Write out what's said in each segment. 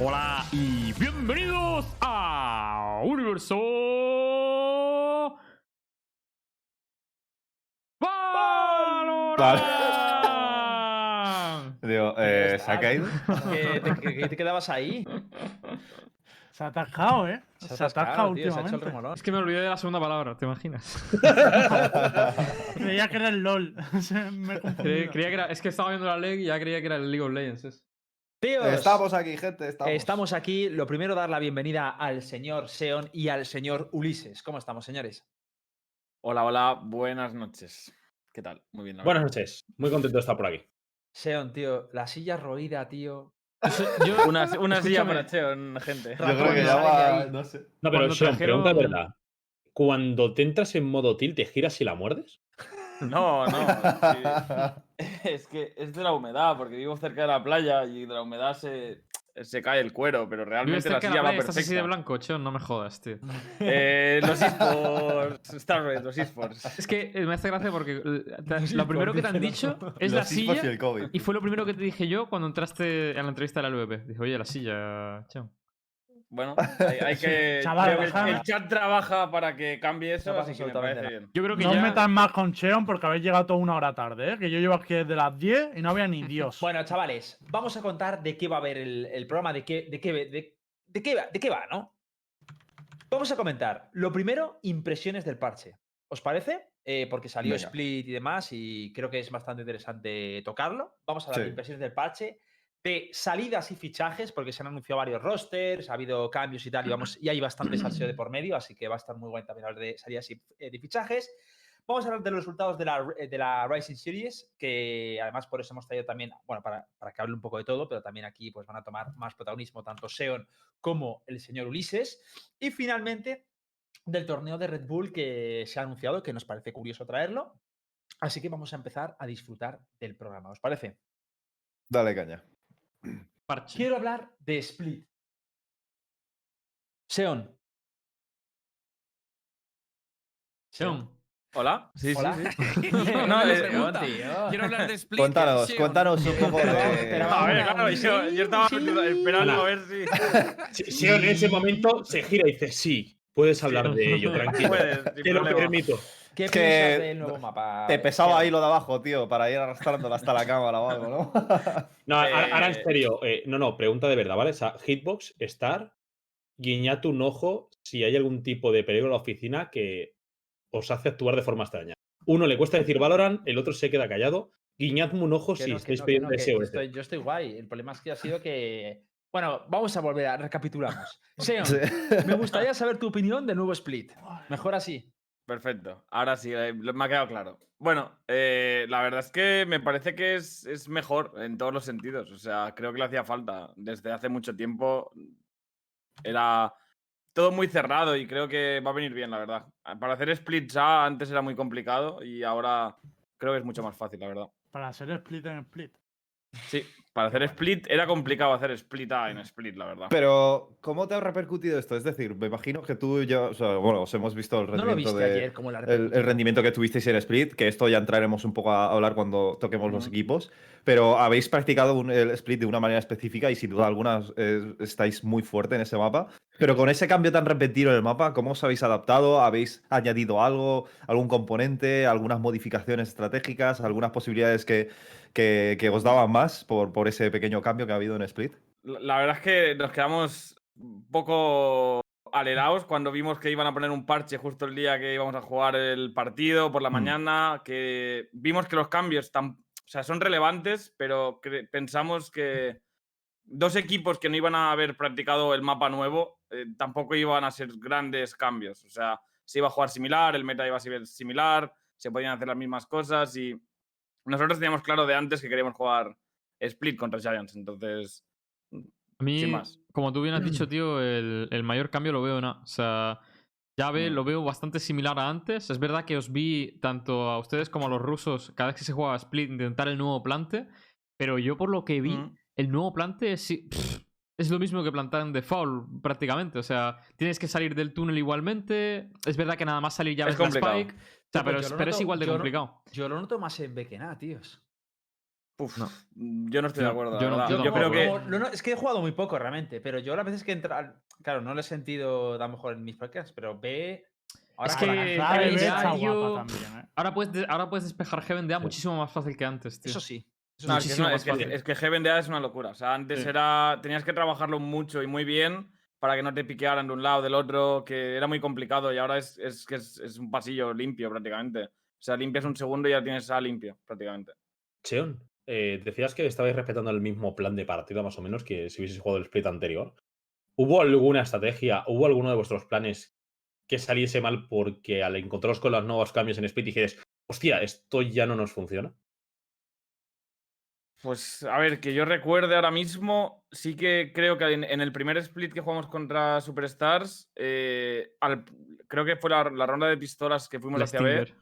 Hola y bienvenidos a Universo. Valorant. Digo, eh, ¿se ha caído? ¿Qué te, qué- te quedabas ahí? Se ha atascado, ¿eh? Se, ha atascado tío, se ha hecho el últimamente. Es que me olvidé de la segunda palabra, ¿te imaginas? Creía que era el LOL. Me. Creía, creía que era, es que estaba viendo la League y ya creía que era el League of Legends. es. Tíos, Estamos aquí, gente, estamos. estamos aquí. Lo primero, dar la bienvenida al señor Seon y al señor Ulises. ¿Cómo estamos, señores? Hola, hola, buenas noches. ¿Qué tal? Muy bien. la Buenas noches, muy contento de estar por aquí. Seon, tío, la silla roída, tío. Yo, Una, una silla para Cheon, gente. Yo creo que ya Sale va, ahí. no sé. No, pero Cuando Sean, trajeron- pregunta de verdad. Cuando te entras en modo tilt, ¿te giras y la muerdes? No, no. Es que es de la humedad, porque vivo cerca de la playa y de la humedad se, se cae el cuero, pero realmente la silla la va playa, estás así de perfecta. blanco, Chon, no me jodas, tío. Eh, los esports, Star Red, los esports. Es que eh, me hace gracia porque lo primero que te han dicho es la Los y silla el COVID. y fue lo primero que te dije yo cuando entraste en la entrevista de la LVP. Dije, oye, la silla, Chon. Bueno, hay, hay que. Chaval, creo que el- chat trabaja para que cambie eso, No pasa así que me absolutamente parece nada. bien. Yo creo que No os ya... metas más con Cheon porque habéis llegado toda una hora tarde, ¿eh? Que yo llevo aquí desde las 10 y no había ni Dios. Bueno, chavales, vamos a contar de qué va a haber el, el programa, de qué, de, qué, de, de qué va, de qué va, ¿no? Vamos a comentar. Lo primero, impresiones del parche. ¿Os parece? Eh, porque salió Venga. Split y demás y creo que es bastante interesante tocarlo. Vamos a hablar de Sí. impresiones del parche, de salidas y fichajes, porque se han anunciado varios rosters, ha habido cambios y tal, y, vamos, y hay bastante salseo de por medio, así que va a estar muy bueno también hablar de salidas y eh, de fichajes. Vamos a hablar de los resultados de la, de la Rising Series, que además por eso hemos traído también, bueno, para, para que hable un poco de todo, pero también aquí pues van a tomar más protagonismo tanto Seon como el señor Ulises. Y finalmente, del torneo de Red Bull que se ha anunciado, que nos parece curioso traerlo. Así que vamos a empezar a disfrutar del programa, ¿os parece? Dale caña. Parche. Quiero hablar de Split. Seon. Chon. ¿Hola? Sí, Hola. sí, sí. No, pregunta. tío. Quiero hablar de Split. Cuéntanos, cuéntanos un poco de. A ver, claro, yo, yo estaba sí, esperando sí. a ver si. Sean en ese momento se gira y dice, sí, puedes hablar de ello, tranquilo. Puedes, Te lo problema. permito. ¿Qué Es que piensas del nuevo mapa? Te pesaba ahí lo de abajo, tío, para ir arrastrándola hasta la cámara o algo, ¿no? No, ahora, ahora en Eh, serio, eh, no, no, pregunta de verdad, ¿vale? O sea, Hitbox, Star, guiñad un ojo si hay algún tipo de peligro en la oficina que os hace actuar de forma extraña. Uno le cuesta decir Valorant, el otro se queda callado. Guiñadme un ojo Que si no, estáis no, no, pidiendo que SOS. estoy- yo estoy guay. El problema es que ha sido que. Bueno, vamos a volver a recapitulamos. Seon, Sí. me gustaría saber tu opinión del nuevo Split. Mejor así. Perfecto, ahora sí, eh, me ha quedado claro. Bueno, eh, la verdad es que me parece que es, es mejor en todos los sentidos. O sea, creo que le hacía falta. Desde hace mucho tiempo era todo muy cerrado y creo que va a venir bien, la verdad. Ah, Para hacer splits A antes era muy complicado y ahora creo que es mucho más fácil, la verdad. Para hacer split en split. Sí, para hacer split era complicado hacer split A en split, la verdad. Pero, ¿cómo te ha repercutido esto? Es decir, me imagino que tú y yo, o sea, bueno, os hemos visto el No lo rendimiento viste de. ayer como la el, el rendimiento que tuvisteis en Split, que esto ya entraremos un poco a hablar cuando toquemos los equipos, pero habéis practicado un- el Split de una manera específica y sin duda alguna eh, estáis muy fuerte en ese mapa. Pero con ese cambio tan repentino en el mapa, ¿cómo os habéis adaptado? ¿Habéis añadido algo, algún componente, algunas modificaciones estratégicas, algunas posibilidades que, que- que os daban más por, por ese pequeño cambio que ha habido en Split? La verdad es que nos quedamos un poco alerados cuando vimos que iban a poner un parche justo el día que íbamos a jugar el partido por la Mm. mañana, que vimos que los cambios tan, o sea, son relevantes, pero pensamos que dos equipos que no iban a haber practicado el mapa nuevo eh, tampoco iban a ser grandes cambios. O sea, se iba a jugar similar, el meta iba a ser similar, se podían hacer las mismas cosas y nosotros teníamos claro de antes que queríamos jugar Split contra Giants, entonces A mí, Sin más. como tú bien has dicho, tío, el, el mayor cambio lo veo en A. O sea, ya ve, Mm. lo veo bastante similar a antes. Es verdad que os vi tanto a ustedes como a los rusos, cada vez que se juega Split, intentar el nuevo plante. Pero yo, por lo que vi, Mm. El nuevo plante es, pff, es lo mismo que plantar en default, prácticamente. O sea, tienes que salir del túnel igualmente. Es verdad que nada más salir ya Es ves la complicado. Spike. O sea, pues pero, es, pero igual de yo no- complicado. Yo lo noto más en B que nada, tíos. Uf, No. Yo no estoy de acuerdo. yo no- yo Yo, creo que. no- es que he jugado muy poco realmente, pero yo las veces que entra, claro, no lo he sentido a lo mejor en mis podcasts, pero ve. Ahora Es que La está yo- guapa también, ¿eh? Ahora puedes, de- ahora puedes despejar Heaven de A Sí. muchísimo más fácil que antes, tío. Eso sí. No, es, que es, una- muchísimo es que, más fácil. es que Heaven de A es una locura. O sea, antes Sí. era. Tenías que trabajarlo mucho y muy bien para que no te piquearan de un lado o del otro, que era muy complicado y ahora es, es que es, es un pasillo limpio prácticamente. O sea, limpias un segundo y ya tienes A limpio prácticamente. Cheon, eh, decías que estabais respetando el mismo plan de partida más o menos que si hubieses jugado el split anterior. ¿Hubo alguna estrategia, hubo alguno de vuestros planes que saliese mal porque al encontraros con los nuevos cambios en split dijeres, hostia, esto ya no nos funciona? Pues a ver, que yo recuerde ahora mismo, sí que creo que en, en el primer split que jugamos contra Superstars, eh, al- creo que fue la, la ronda de pistolas que fuimos La hacia B. Stinger.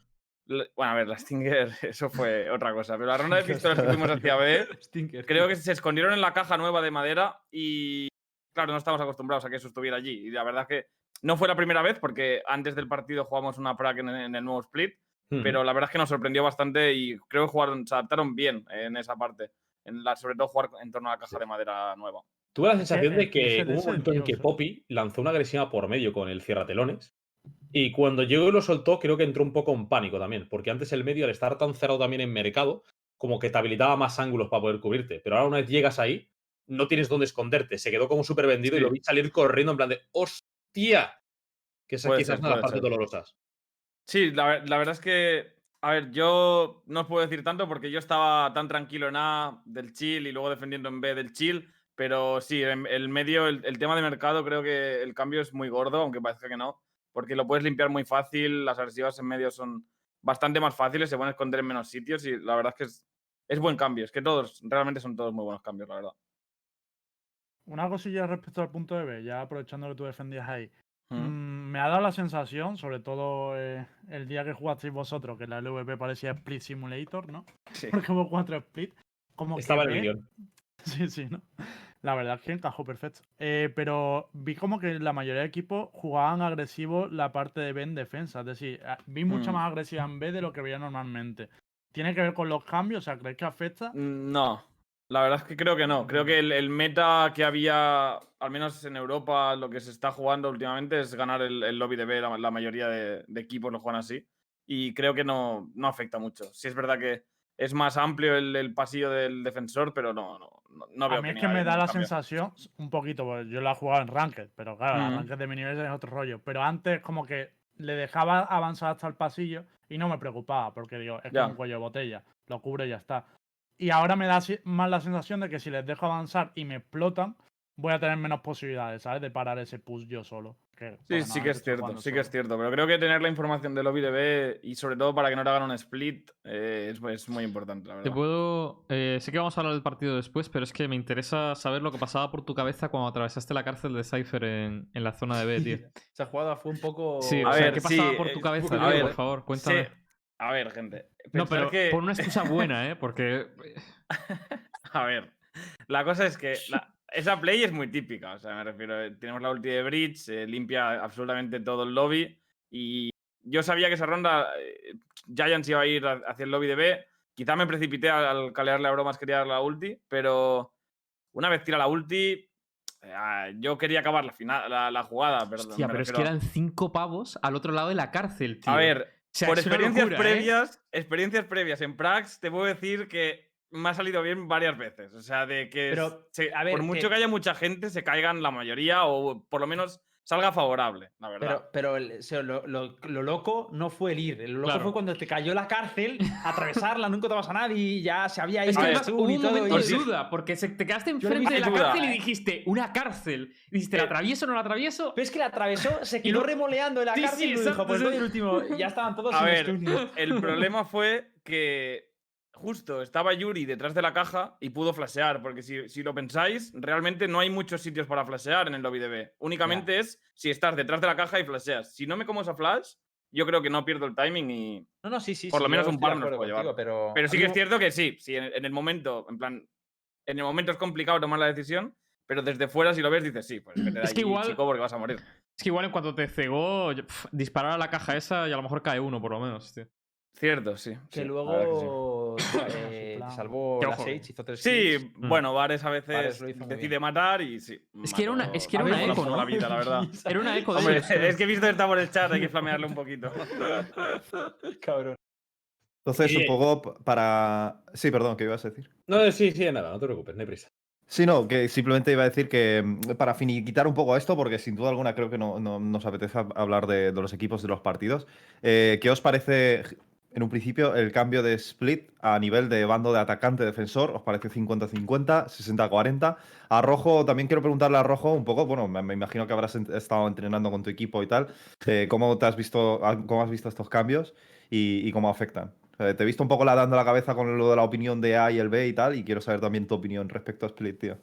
la- Bueno, a ver, la Stinger, eso fue otra cosa, pero la ronda de pistolas que fuimos hacia B, creo que se escondieron en la caja nueva de madera y, claro, no estamos acostumbrados a que eso estuviera allí. Y la verdad es que no fue la primera vez porque antes del partido jugamos una prac en, en el nuevo split, Hmm. pero la verdad es que nos sorprendió bastante y creo que jugaron, se adaptaron bien en esa parte. En la, sobre todo jugar en torno a la caja de madera nueva. Tuve la sensación de que hubo un momento en que. Poppy lanzó una agresiva por medio con el cierratelones. Y cuando llegó y lo soltó, creo que entró un poco en pánico también. Porque antes el medio, al estar tan cerrado también en mercado, como que te habilitaba más ángulos para poder cubrirte. Pero ahora una vez llegas ahí, no tienes dónde esconderte. Se quedó como súper vendido y lo vi salir corriendo en plan de ¡Hostia! Que esas quizás ser, son las puede partes dolorosas. Sí, la, ver- la verdad es que, a ver, yo no os puedo decir tanto porque yo estaba tan tranquilo en A del chill y luego defendiendo en B del chill, pero sí, en el medio, el, el tema de mercado, creo que el cambio es muy gordo, aunque parezca que no, porque lo puedes limpiar muy fácil, las agresivas en medio son bastante más fáciles, se pueden esconder en menos sitios y la verdad es que es, es buen cambio, es que todos, realmente son todos muy buenos cambios, la verdad. Una cosilla respecto al punto de B, ya aprovechando que tú defendías ahí. Mm. Me ha dado la sensación, sobre todo eh, el día que jugasteis vosotros, que la LVP parecía Split Simulator, ¿no? Sí. Porque hubo cuatro Split. Como Estaba el guion. Sí, sí, ¿no? La verdad es que encajó perfecto. Eh, pero vi como que la mayoría de equipos jugaban agresivo la parte de B en defensa. Es decir, vi mucha Mm. más agresiva en B de lo que veía normalmente. ¿Tiene que ver con los cambios? O sea, ¿crees que afecta? Mm, No, la verdad es que creo que no. Creo que el, el meta que había, al menos en Europa, lo que se está jugando últimamente es ganar el, el lobby de B. La, la mayoría de, de equipos lo juegan así. Y creo que no, no afecta mucho. Sí es verdad que es más amplio el, el pasillo del defensor, pero no, no, no, veo a mí es que me da la cambio. sensación, un poquito, pues yo la he jugado en Ranked, pero claro, Ujú. el Ranked de mi nivel es otro rollo. Pero antes como que le dejaba avanzar hasta el pasillo y no me preocupaba, porque digo, es como un cuello de botella, lo cubre y ya está. Y ahora me da más la sensación de que si les dejo avanzar y me explotan, voy a tener menos posibilidades, ¿sabes? De parar ese push yo solo. que, Sí, bueno, sí que es cierto, sí que es cierto. Pero creo que tener la información del lobby de B y sobre todo para que no te hagan un split eh, es, es muy importante, la Te verdad. puedo. eh, sé que vamos a hablar del partido después, pero es que me interesa saber lo que pasaba por tu cabeza cuando atravesaste la cárcel de Cypher en, en la zona de B, tío. Esa jugada fue un poco. Sí, A o sea, ver, ¿qué sí, pasaba por eh, tu cabeza, a tío? ver, por favor, cuéntame. Sí, A ver, gente. No, pero que- por una excusa buena, ¿eh? Porque. A ver, la cosa es que la- esa play es muy típica. O sea, me refiero, eh, tenemos la ulti de Bridge, eh, limpia absolutamente todo el lobby. Y yo sabía que esa ronda eh, Giants iba a ir hacia el lobby de B. Quizá me precipité al, al calearle a bromas, quería dar la ulti, pero una vez tira la ulti, eh, ah, yo quería acabar la, final, la, la jugada. Perdón, Hostia, pero es que eran cinco pavos al otro lado de la cárcel, tío. A ver, sea, por experiencias locura, ¿eh? previas, experiencias previas en Prax, te puedo decir que me ha salido bien varias veces. O sea, de que Pero, se- a ver, por mucho que- que haya mucha gente, se caigan la mayoría o por lo menos salga favorable, la verdad. Pero, pero el- o sea, lo, lo- lo loco no fue el ir. Lo loco Claro. fue cuando te cayó la cárcel, atravesarla, nunca te vas a nadie y ya se había ido. Es que A ver, además tú hubo y un momento de duda, porque se- te quedaste enfrente de la duda. cárcel y dijiste, una cárcel. Y dijiste, ¿la Eh, atravieso o no la atravieso? Pero es que la atravesó, se quedó remoleando en la Sí, cárcel sí, y dijo, pues el último. Ya estaban todos A sin ver, el problema fue que justo estaba Yuri detrás de la caja y pudo flashear, porque si, si lo pensáis, realmente no hay muchos sitios para flashear en el lobby de B. Únicamente es si estás detrás de la caja y flasheas. Si no me como esa flash, yo creo que no pierdo el timing y, No, no, sí, sí. Por sí, lo menos un par nos puede llevar. Pero, Pero sí mí que es cierto que sí, sí, en, en el momento, en plan, en el momento es complicado tomar la decisión, pero desde fuera si lo ves dices, sí, pues vete de Es que igual- chico, porque vas a morir. Es que igual en cuanto te cegó, disparar a la caja esa y a lo mejor cae uno, por lo menos, tío. Cierto, sí. Que sí, la verdad que sí. luego. eh, salvó Que la. Sage, hizo tres Sí, kills. Mm. bueno, Vares a veces decide bien. matar y sí. Es que era una- es que era una eco, la ¿no? vida, la verdad. Era una eco de Hombre, ellos. es que he visto que está por el chat, hay que flamearle un poquito. Cabrón. Entonces, un poco para. Sí, perdón, ¿qué ibas a decir? No, sí, sí, nada, no te preocupes, no hay prisa. Sí, no, que simplemente iba a decir que mm, para finiquitar un poco esto, porque sin duda alguna creo que no, no- nos apetece hab- hablar de, de los equipos de los partidos, eh, ¿qué os parece en un principio el cambio de split a nivel de bando de atacante-defensor? ¿Os parece 50-50, 60-40? A Rojo, también quiero preguntarle a Rojo un poco, bueno, me, me imagino que habrás ent- estado entrenando con tu equipo y tal, eh, ¿cómo, te has visto, a- ¿cómo has visto estos cambios y, y cómo afectan? Eh, te he visto un poco la dando la cabeza con lo de la opinión de A y el B y tal, y quiero saber también tu opinión respecto a Split, tío.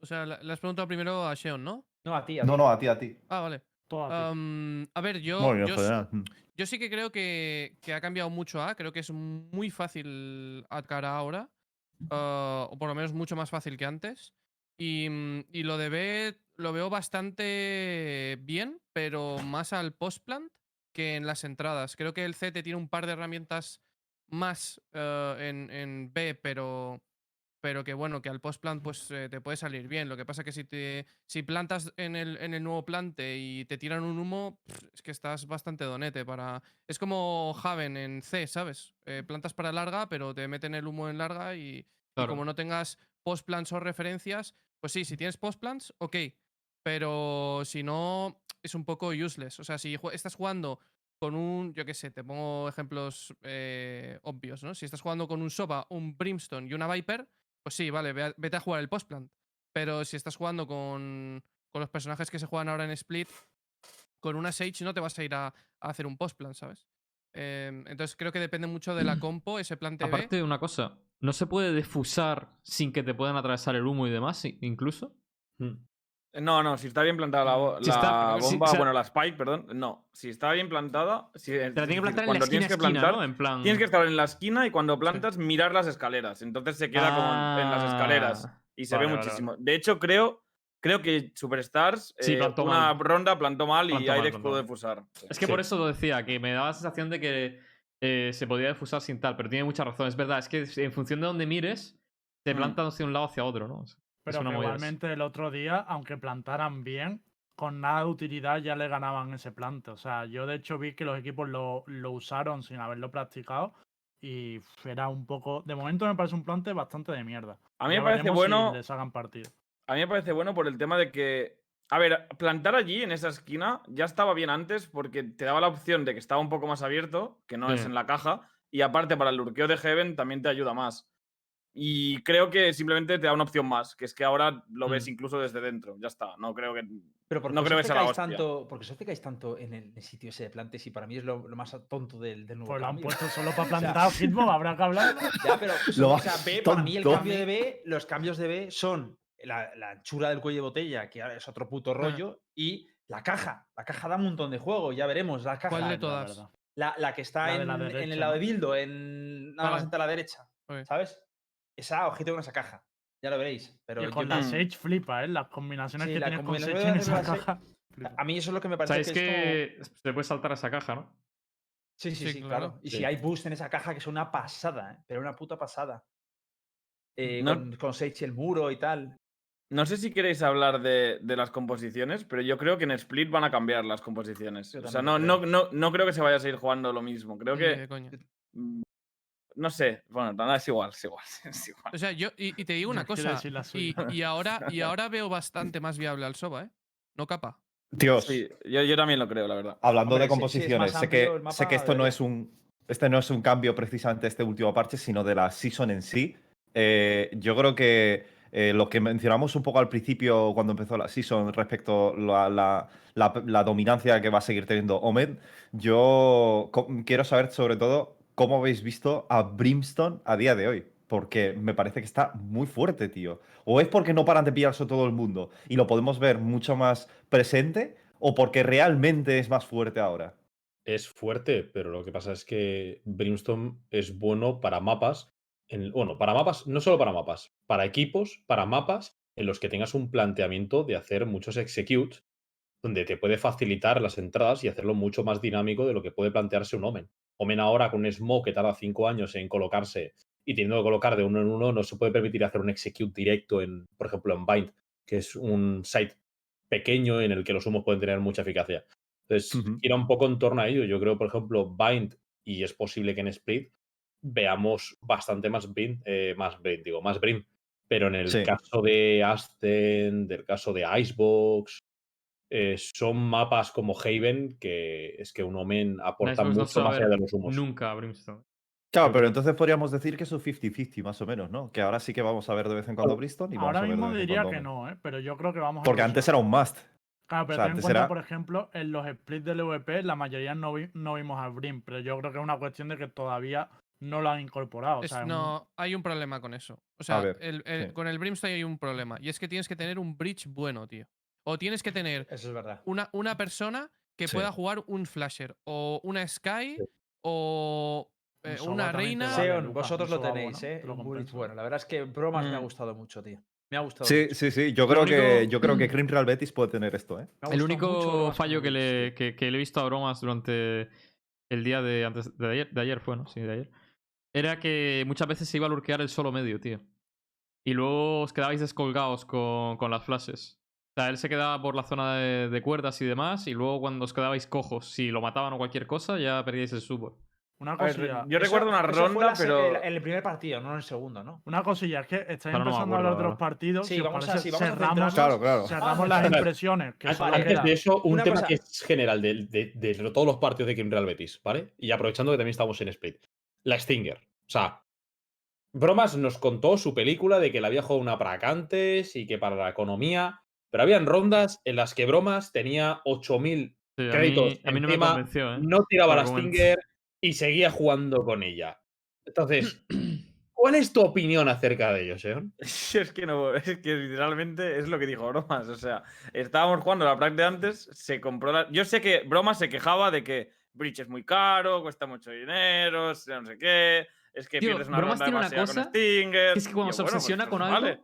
O sea, le has preguntado primero a Sheon, ¿no? No, a ti, a No, no, a ti, a ti. Ah, vale. A ver, yo, yo. Yo sí que creo que, que ha cambiado mucho A. Creo que es muy fácil atacar ahora. ah, o por lo menos mucho más fácil que antes. Y, mm, y lo de B lo veo bastante bien, pero más al post-plant que en las entradas. Creo que el CT tiene un par de herramientas más eh, en, en B, pero, pero que bueno, que al post-plant pues eh, te puede salir bien. Lo que pasa que si te si plantas en el, en el nuevo plante y te tiran un humo, pff, es que estás bastante donete para... Es como Haven en C, ¿sabes? Eh, plantas para larga, pero te meten el humo en larga y, como no tengas post-plans o referencias, pues sí, si tienes post-plans, ok. Pero si no, es un poco useless. O sea, si estás jugando con un, yo qué sé, te pongo ejemplos eh, obvios, ¿no? Si estás jugando con un Soba, un Brimstone y una Viper, pues sí, vale, vete a jugar el postplant. Pero si estás jugando con, con los personajes que se juegan ahora en Split, con una Sage no te vas a ir a, a hacer un postplan, ¿sabes? Em, entonces creo que depende mucho de la compo, ese plan TV. Aparte de una cosa, ¿no se puede defusar sin que te puedan atravesar el humo y demás, incluso? Mm. No, no, si está bien plantada la, Si la está- bomba, bueno, la spike, perdón, no. Si está bien plantada, si, Te la tiene que plantar en la cuando esquina, tienes que esquina, plantar, ¿no? En plan... tienes que estar en la esquina y cuando plantas mirar las escaleras. Entonces se queda como en- en las escaleras Ah, y se vale, ve vale, muchísimo. De hecho, creo, creo que Superstars Sí, eh, una mal. ronda plantó mal Plantó y mal, Airex pudo defusar. Es que Sí. por eso lo decía, que me daba la sensación de que eh, se podía defusar sin tal, pero tiene mucha razón. Es verdad, es que en función de donde mires, te Mm. plantan hacia un lado o hacia otro, ¿no? Pero que igualmente el otro día, aunque plantaran bien, con nada de utilidad ya le ganaban ese plante. O sea, yo de hecho vi que los equipos lo, lo usaron sin haberlo practicado y era un poco... De momento me parece un plante bastante de mierda. A mí Ya me parece veremos si bueno. les hagan partido. A mí me parece bueno por el tema de que. A ver, plantar allí en esa esquina ya estaba bien antes porque te daba la opción de que estaba un poco más abierto, que no es Sí. en la caja, y aparte para el lurqueo de Heaven también te ayuda más. Y creo que simplemente te da una opción más, que es que ahora lo ves Mm. incluso desde dentro. Ya está. No creo que. Pero ¿por qué no creo que sea la hostia. tanto, porque os obcecáis tanto en el, sitio ese de plantes y para mí es lo, lo más tonto del, del nuevo Pues lo han puesto solo para plantar Hitbox, habrá que hablar. Ya, pero Lo o sea, B, para mí el cambio de B, los cambios de B son la, la anchura del cuello de botella, que ahora es otro puto rollo, y la caja. La caja da un montón de juego, ya veremos. La caja. ¿Cuál de La todas? La, la que está La de en, el lado de. Bildo, en nada más entre la derecha. ¿Sabes? Esa, ojito con esa caja. Ya lo veréis. Pero y con la Sage flipa, ¿eh? Las combinaciones Sí, que la tienes con Sage en esa caja. flipa. a mí eso es lo que me parece Sabéis que, es como- que se puede saltar a esa caja, ¿no? Sí, sí, Sí, sí, claro. claro. Y Sí. si hay boost en esa caja, que es una pasada, ¿eh? pero una puta pasada. Eh, No- con, con Sage y el muro y tal. No sé si queréis hablar de, de las composiciones, pero yo creo que en Split van a cambiar las composiciones. O sea, no, no, no, no creo que se vaya a seguir jugando lo mismo. Creo que. No sé. Bueno, nada, es igual, es igual. Es igual. O sea, yo, y, y te digo una cosa, y, y ahora, y ahora veo bastante más viable al Soba, ¿eh? No capa. Dios, Sí, yo, yo también lo creo, la verdad. hablando Hombre, de si- si es composiciones, sé, que, sé que esto no es un. Este no es un cambio precisamente este último parche, sino de la season en sí. Eh, yo creo que eh, lo que mencionamos un poco al principio cuando empezó la season respecto a la, la- la- la dominancia que va a seguir teniendo Omed, yo quiero saber sobre todo cómo habéis visto a Brimstone a día de hoy. Porque me parece que está muy fuerte, tío. O es porque no paran de pillarse todo el mundo y lo podemos ver mucho más presente, o porque realmente es más fuerte ahora. Es fuerte, pero lo que pasa es que Brimstone es bueno para mapas. En, bueno, para mapas, no solo para mapas, para equipos, para mapas en los que tengas un planteamiento de hacer muchos executes, donde te puede facilitar las entradas y hacerlo mucho más dinámico de lo que puede plantearse un Omen. Omen ahora con un Smoke que tarda cinco años en colocarse y teniendo que colocar de uno en uno, no se puede permitir hacer un execute directo en, por ejemplo, en Bind, que es un site pequeño en el que los humos pueden tener mucha eficacia. Entonces, Ujú. gira un poco en torno a ello. Yo creo, por ejemplo, Bind, y es posible que en Split veamos bastante más Bind, eh, más Bind, digo, más Brim. Pero en el Sí. caso de Ascend, del caso de Icebox, eh, son mapas como Haven que es que un Omen aporta no mucho a más allá de los humos. Nunca a Brimstone. Claro, pero entonces podríamos decir que es un 50-50 más o menos, ¿no? Que ahora sí que vamos a ver de vez en cuando Bristol y vamos Ahora a ver mismo de vez en diría cuando que no, ¿eh? pero yo creo que vamos a Porque antes era un must. Claro, pero o sea, ten en cuenta, era- por ejemplo, en los splits del VP, la mayoría no, vi- no vimos al Brim, pero yo creo que es una cuestión de que todavía no lo han incorporado. o Es- sea, es un- no, hay un problema con eso. O sea, ver, el- el- sí. con el Brimstone hay un problema. Y es que tienes que tener un bridge bueno, tío. O tienes que tener Eso es verdad. una, una persona que Sí. pueda jugar un flasher. O una Sky. Sí. O eh, una reina. vale, Seon, vosotros lo tenéis, ¿eh? lo bueno. La verdad es que bromas me ha Mm. gustado mucho, tío. Me ha gustado Sí, mucho. sí, sí. Yo creo, que, yo creo que Cream Real Betis puede tener esto, ¿eh? El único mucho fallo que le, que, que le he visto a bromas durante el día de antes de ayer, de ayer fue, ¿no? Sí, de ayer. Era que muchas veces se iba a lurkear el solo medio, tío. Y luego os quedabais descolgados con, con las flashes. O sea, él se quedaba por la zona de, de cuerdas y demás, y luego cuando os quedabais cojos, si lo mataban o cualquier cosa, ya perdíais el support. Una A ver, cosilla. yo Eso- recuerdo una ronda, pero. el- En el primer partido, no en el segundo, ¿no? Una cosilla, es que estáis Pero no empezando a acuerdo, hablar de los partidos. Sí, si os vamos a- parece, sí, vamos a cerramos, centrarnos. Claro, claro. cerramos Ah, las impresiones. Que. Antes de eso, un Una tema cosa- que es general de, de- de todos los partidos de Kim Real Betis, ¿vale? Y aprovechando que también estamos en Split. La Stinger. O sea, Bromas nos contó su película de que la había jugado una prac antes y que para la economía. Pero habían rondas en las que Bromas tenía 8000 Sí, a, créditos. mí, a mí no me encima, convenció, ¿eh? no tiraba la. Stinger y seguía jugando con ella. Entonces, ¿cuál es tu opinión acerca de ello, Seon? Es que no, es que literalmente es lo que dijo Bromas. O sea, estábamos jugando la práctica antes, se compró la. Yo sé que Bromas se quejaba de que Breach es muy caro, cuesta mucho dinero, no sé qué. Es que Tío, pierdes una Bromas ronda tiene una demasiado cosa, con Stinger. Es que cuando se bueno, obsesiona pues, con pues algo. vale.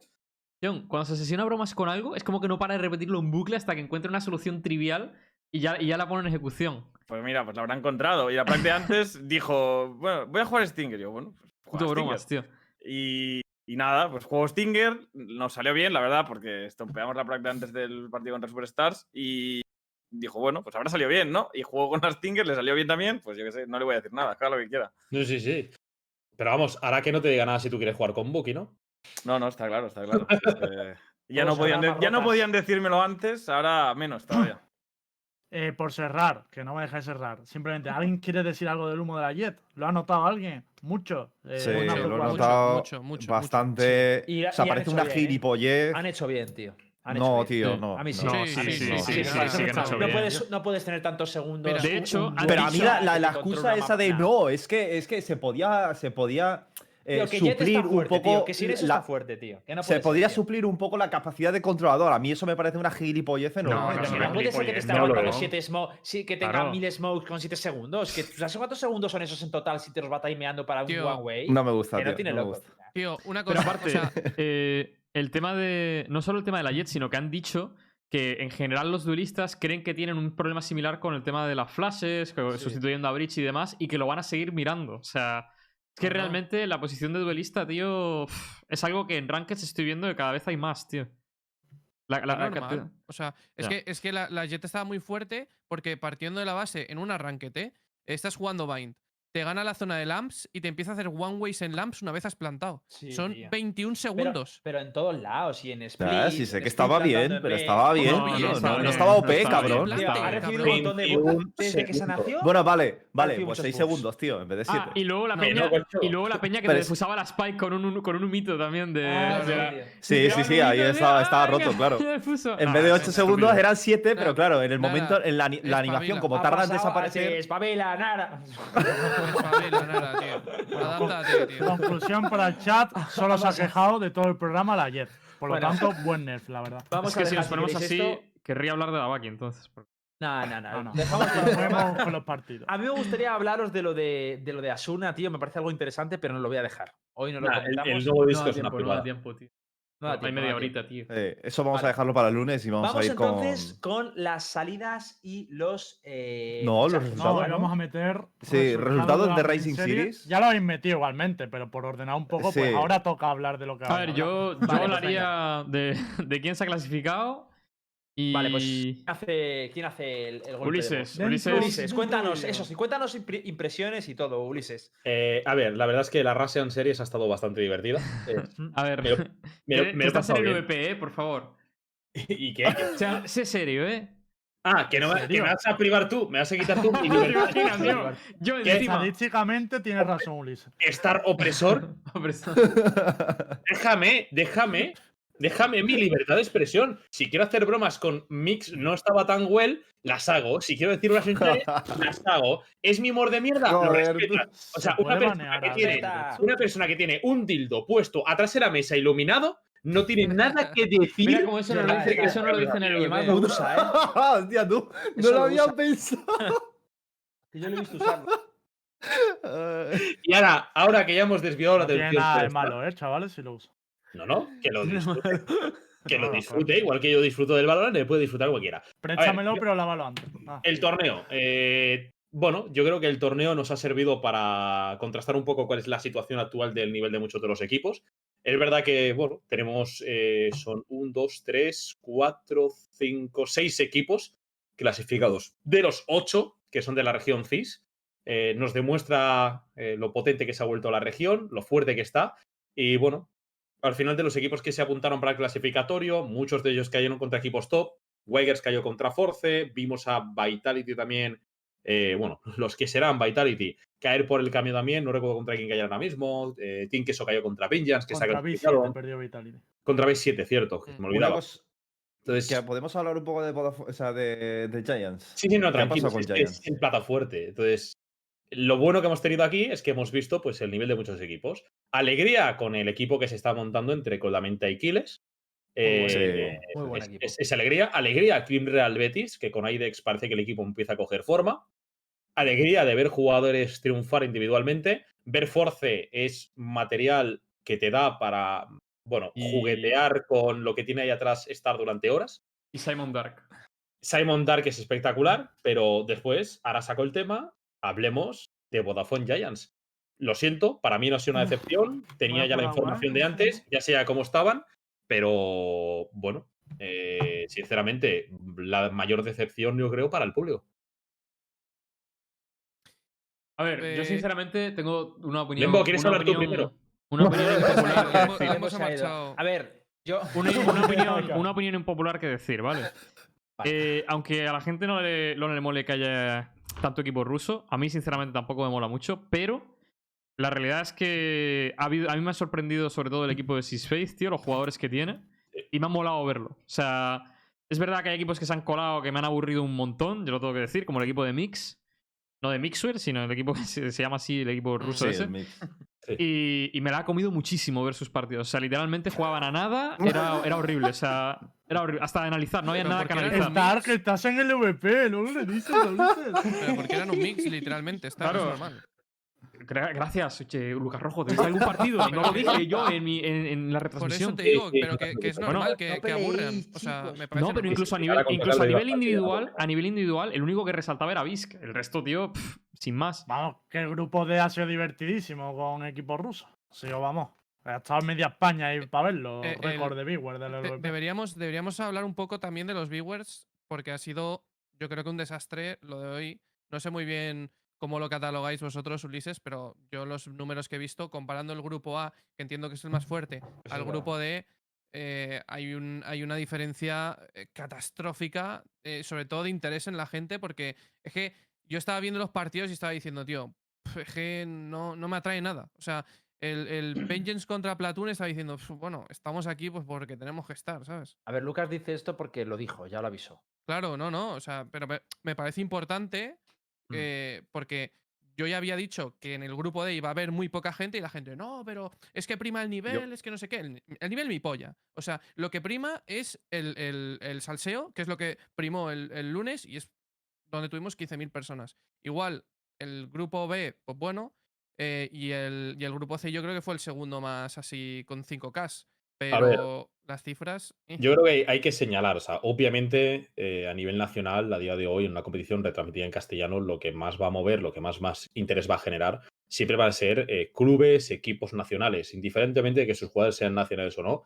John, cuando se obsesiona bromas con algo, es como que no para de repetirlo en bucle hasta que encuentre una solución trivial y ya, y ya la pone en ejecución. Pues mira, pues la habrá encontrado. Y la práctica antes dijo, bueno, voy a jugar Stinger. Y yo, bueno, pues Puto Stinger. bromas, tío. Y, y nada, pues juego Stinger, nos salió bien, la verdad, porque estompeamos la práctica antes del partido contra Superstars y dijo, bueno, pues habrá salido bien, ¿no? Y jugó con la Stinger, le salió bien también, pues yo qué sé, no le voy a decir nada, haga lo que quiera. No, sí, sí. Pero vamos, hará que no te diga nada si tú quieres jugar con Buki, ¿no? No, no, está claro, está claro. Ya, no podían ya no podían decírmelo antes, ahora menos todavía. Por cerrar, que no me dejáis cerrar. Simplemente, ¿alguien quiere decir algo del humo de la Jet? ¿Lo ha notado alguien? Mucho. Sí, lo he notado mucho, mucho, mucho, bastante. Y, o sea, parece una bien, gilipollez. Han hecho bien, tío. No, tío, no. A mí sí. No puedes tener tantos segundos. De hecho, un, un, pero a mí la, la, la excusa esa de no, es que, es que se podía. Se podía eh, Tío, suplir un fuerte, poco. tío. Que Sirius la- está fuerte, tío. Que no se ser, podría tío. suplir un poco la capacidad de controlador. A mí eso me parece una gilipollez enorme. No, no, que no, no puede ser que te esté no lo aguantando veo. 7 smokes, sí, que tenga Claro. 1000 smokes con 7 segundos. Que, ¿Sabes cuántos segundos son esos en total si te los va timeando para un Tío, one way? No me gusta, que no tiene loco. gusta. Tío, una cosa. aparte, o sea, eh, el tema de. No solo el tema de la Jet, sino que han dicho que en general los duelistas creen que tienen un problema similar con el tema de las flashes, Sí. sustituyendo a Breach y demás, y que lo van a seguir mirando. O sea, es que realmente la posición de duelista, tío, es algo que en Rankeds estoy viendo que cada vez hay más, tío. La, la- es la normal. cantidad- O sea, es que, es que la, la Jet estaba muy fuerte porque partiendo de la base en un arranquete, estás jugando Bind, te gana la zona de lamps y te empieza a hacer one ways en lamps una vez has plantado. Sí, Son tío. 21 Pero, segundos. pero en todos lados y en Split. Ya, sí sé que estaba bien, pero estaba bien. No, No, no no, estaba no OP, cabrón. Tío, ha recibido un montón de 21 bugs desde que se segundos. nació. Bueno, vale, vale, pues muchos 6 bugs. segundos, tío, en vez de 7. Ah, y luego la No, peña, no, coño. y luego la peña que Pero te usaba la Spike con un, con un humito también de. Ah, de sí. Sí, sí, sí, ahí estaba, estaba Ah, roto, claro. En Ah, vez de es 8 segundos estúpido. eran 7, pero claro, en el momento, en la, ani- la animación, como tarda en desaparecer. se Espabila, nada. Espabila, nada, tío. Adáptate, tío. Conclusión para el chat, solo se ha quejado de todo el programa la Jet. Por lo Bueno. tanto, buen nerf, la verdad. Vamos Es que a si nos ponemos así, esto. querría hablar de la Baki entonces. No, no, No, no. no. Dejamos con el los partidos. A mí me gustaría hablaros de lo de, de lo de Asuna, tío. Me parece algo interesante, pero no lo voy a dejar. Hoy no lo Nah, el- comentamos. el nuevo No disco da es una tiempo, no da privada. tiempo, tío. No da Hay tiempo, media horita, tío. Eh, eso vamos Vale. a dejarlo para el lunes y vamos, Vamos, a ir entonces con. con... las salidas y los. eh, No, los resultados, No, vamos a meter. Sí, resultados de Racing series. Series. Ya lo habéis metido igualmente, pero por ordenar un poco, pues ahora toca hablar de lo que A ver, hablar. yo, yo Vale, pues hablaría de, de quién se ha clasificado. Y. Vale, pues. ¿Quién hace, quién hace el, el golpe de Ulises, Ulises. Ulises, cuéntanos, eso sí, cuéntanos impre- impresiones y todo, Ulises. Eh, a ver, la verdad es que la Russian Series ha estado bastante divertida. Eh, A ver. Me lo- me me estás en el. VP, eh, por favor. ¿Y qué? O sea, sé serio, ¿eh? Ah, que, no me, que me vas a privar tú, me vas a quitar tú. Yo encima. Estadísticamente tienes razón, Ulises. Estar opresor, esto- déjame, déjame, déjame mi libertad de expresión. Si quiero hacer bromas con Mix no estaba tan well, las hago. Si quiero decir unas sincerias, las hago. ¿Es mi humor de mierda? Lo respetas. O sea, Se una persona, que tiene, una persona que tiene un dildo puesto atrás de la mesa iluminado no tiene nada que decir. Mira cómo eso no lo dice, eso no lo dice en el lo usa, ¿eh? Hostia, tú. No Eso lo lo había pensado. Que yo lo he visto usarlo. Y ahora, ahora que ya hemos desviado la No tiene atención. nada de malo, ¿eh, chavales? Si lo uso. No, no, que lo disfrute. Que lo No, disfrute, claro. igual que yo disfruto del Valorant, le puede disfrutar cualquiera. Préstamelo, pero lávalo antes. Ah. El torneo. eh, bueno, yo creo que el torneo nos ha servido para contrastar un poco cuál es la situación actual del nivel de muchos de los equipos. Es verdad que, bueno, tenemos, eh, son un, dos, tres, cuatro, cinco, seis equipos clasificados. De los ocho, que son de la región CIS, eh, nos demuestra eh, lo potente que se ha vuelto la región, lo fuerte que está. Y bueno, al final de los equipos que se apuntaron para el clasificatorio, muchos de ellos cayeron contra equipos top. Wigers cayó contra Force, vimos a Vitality también, eh, bueno, los que serán Vitality, caer por el cambio también, no recuerdo contra quién cayó ahora mismo, eh, Team Queso cayó contra Vengeance, que se ha Contra clasificado. B7 perdió Vitality. Contra B7, cierto, que se me Una olvidaba. cosa- Entonces, que podemos hablar un poco de, o sea, de, de Giants. Sí, sí, no, ¿Qué ha tranquilo. Es, Giants? es en plata fuerte. Entonces, lo bueno que hemos tenido aquí es que hemos visto pues, el nivel de muchos equipos. Alegría con el equipo que se está montando entre Colamenta y Kiles. Muy buen Eh, equipo, muy buen es, es- es alegría. Alegría Crim Real Betis, que con Aidex parece que el equipo empieza a coger forma. Alegría de ver jugadores triunfar individualmente. Ver Force es material que te da para, bueno, Y- juguetear con lo que tiene ahí atrás, estar durante horas. Y Simon Dark. Simon Dark es espectacular, pero después, ahora saco el tema, hablemos de Vodafone Giants. Lo siento, para mí no ha sido una decepción, tenía a ya la información de antes, ya sé cómo estaban, pero bueno, eh, sinceramente, la mayor decepción yo creo para el público. A ver, yo Eh, sinceramente tengo una opinión. Lembo, ¿quieres una hablar tú opinión- primero? Una opinión impopular ido. marchado. A ver, yo. Una, una opinión, una opinión impopular que decir, ¿vale? Vale. Eh, aunque a la gente no le, no le mole que haya tanto equipo ruso, a mí sinceramente tampoco me mola mucho, pero la realidad es que ha habido, a mí me ha sorprendido sobre todo el equipo de Six Faith, tío, los jugadores que tiene, y me ha molado verlo. O sea, es verdad que hay equipos que se han colado que me han aburrido un montón, yo lo tengo que decir, como el equipo de Mix, no de Mixware, sino el equipo que se, se llama así, el equipo ruso Sí, ese. el mix. Y, y me la ha comido muchísimo ver sus partidos. O sea, literalmente jugaban a nada. Era, era horrible. O sea, era horrible. Hasta de analizar, no había Pero nada que porque analizar. que estás en el VP, luego le dices, lo dices. Pero porque eran un mix, literalmente. Está Claro. es normal. Gra- Gracias, che, Lucas Rojo. ¿Te viste algún partido? Y no lo dije yo en, mi, en, en la Por eso retransmisión. te digo, pero que, que es bueno, normal no que, peleéis, aburran. O sea, chicos. me parece No, pero incluso a nivel, ahora incluso a individual, a nivel individual, el único que resaltaba era Visk. El resto, tío, pff, sin más. Vamos, que el grupo D ha sido divertidísimo con equipos rusos. Sí, o vamos. Ha estado media España ahí para verlo. Eh, récord el- de Bigware del De- LVP. deberíamos, deberíamos hablar un poco también de los viewers, porque ha sido, yo creo que un desastre lo de hoy. No sé muy bien cómo lo catalogáis vosotros, Ulises, pero yo los números que he visto, comparando el grupo A, que entiendo que es el más fuerte, al grupo D, eh, hay, un, hay una diferencia eh, catastrófica, eh, sobre todo de interés en la gente, porque es que yo estaba viendo los partidos y estaba diciendo, tío, es que no, no me atrae nada. O sea, el, el Vengeance contra Platoon estaba diciendo, "Pf, bueno, estamos aquí pues porque tenemos que estar, ¿sabes? A ver, Lucas dice esto porque lo dijo, ya lo avisó. Claro, no, no, o sea, pero me, me parece importante Mm. eh, porque yo ya había dicho que en el grupo D iba a haber muy poca gente y la gente, no, pero es que prima el nivel, es que no sé qué, el, el nivel mi polla. O sea, lo que prima es el, el- el salseo, que es lo que primó el, el lunes y es donde tuvimos 15.000 personas. Igual, el grupo B, pues bueno, eh, y, el, y el grupo C yo creo que fue el segundo más así con 5K. pero las cifras. eh. Yo creo que hay- hay que señalar, o sea, obviamente eh, a nivel nacional, a día de hoy, en una competición retransmitida en castellano, lo que más va a mover, lo que más, más interés va a generar, siempre van a ser eh, clubes, equipos nacionales, indiferentemente de que sus jugadores sean nacionales o no,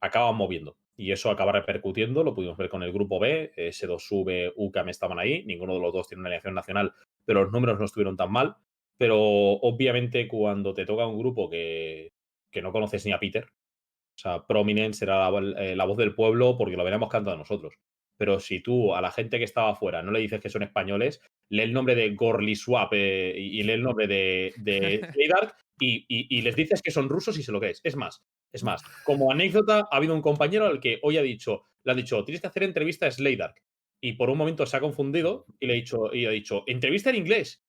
acaban moviendo. Y eso acaba repercutiendo, lo pudimos ver con el grupo B, S2V, UCAM estaban ahí, ninguno de los dos tiene una alineación nacional, pero los números no estuvieron tan mal. Pero obviamente cuando te toca un grupo que, que no conoces ni a Peter, o sea, Prominence será la, eh, la voz del pueblo porque lo veremos cantado nosotros. Pero si tú a la gente que estaba afuera no le dices que son españoles, lee el nombre de Gorly Swap eh, y, lee el nombre de, de y, y- y les dices que son rusos y sé lo que es. Es más, es más, como anécdota, ha habido un compañero al que hoy ha dicho, le ha dicho, tienes que hacer entrevista a Slaydark. Y por un momento se ha confundido y le ha dicho, y ha dicho, entrevista en inglés.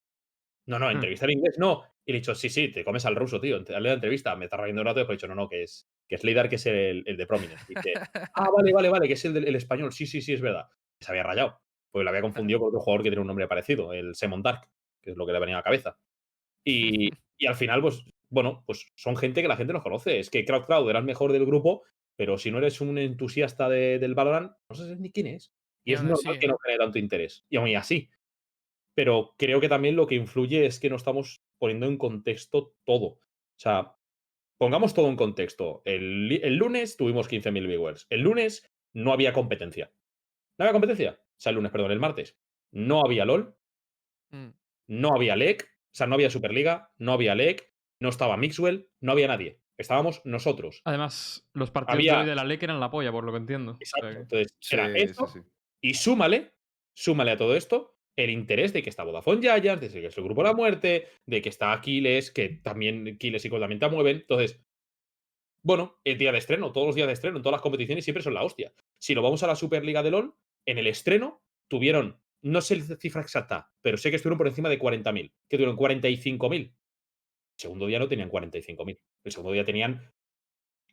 No, no, entrevista en inglés no. Y le he dicho, sí, sí, te comes al ruso, tío. Dale la entrevista. Me está riendo un rato y después he dicho, no, no, que es, que es Leidar, que es el, el de Prominence. Y dice, ah, vale, vale, vale, que es el del el español. Sí, sí, sí, es verdad. Se había rayado. Pues lo había confundido con otro jugador que tiene un nombre parecido, el Semon Dark, que es lo que le venía a la cabeza. Y, y al final, pues, bueno, pues son gente que la gente no conoce. Es que Crowd Crowd era el mejor del grupo, pero si no eres un entusiasta de- del Valorant, no sabes ni quién es. Y es normal así, que no genere tanto interés. Y aún así. Pero creo que también lo que influye es que no estamos poniendo en contexto todo. O sea, pongamos todo en contexto. El, el lunes tuvimos 15.000 viewers. El lunes no había competencia. ¿No había competencia? O sea, el lunes, perdón, el martes. No había LOL, Mm. no había LEC, o sea, no había Superliga, no había LEC, no estaba Mixwell, no había nadie. Estábamos nosotros. Además, los partidos Había- de la LEC eran la polla, por lo que entiendo. Exacto. Entonces, era Sí, esto, sí, sí. Y súmale, súmale a todo esto el interés de que está Vodafone Giants, de que es el grupo la muerte, de que está Aquiles, que también Aquiles y te mueven. Entonces, bueno, el día de estreno, todos los días de estreno, en todas las competiciones siempre son la hostia. Si lo vamos a la Superliga de LOL, en el estreno tuvieron, no sé la cifra exacta, pero sé que estuvieron por encima de 40.000, que tuvieron 45.000. El segundo día no tenían 45.000. El segundo día tenían,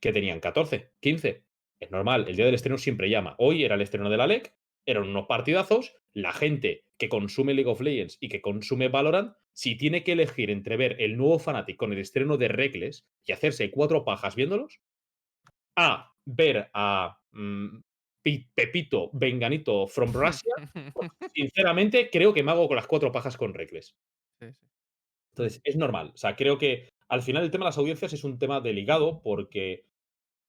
que tenían 14, 15. Es normal, el día del estreno siempre llama. Hoy era el estreno de la LEC, eran unos partidazos. La gente que consume League of Legends y que consume Valorant, si tiene que elegir entre ver el nuevo Fnatic con el estreno de Reckless y hacerse cuatro pajas viéndolos, a ver a mm, Pi- Pepito Venganito from Russia, sinceramente creo que me hago con las cuatro pajas con Reckless. Entonces, es normal. O sea, creo que al final el tema de las audiencias es un tema delicado porque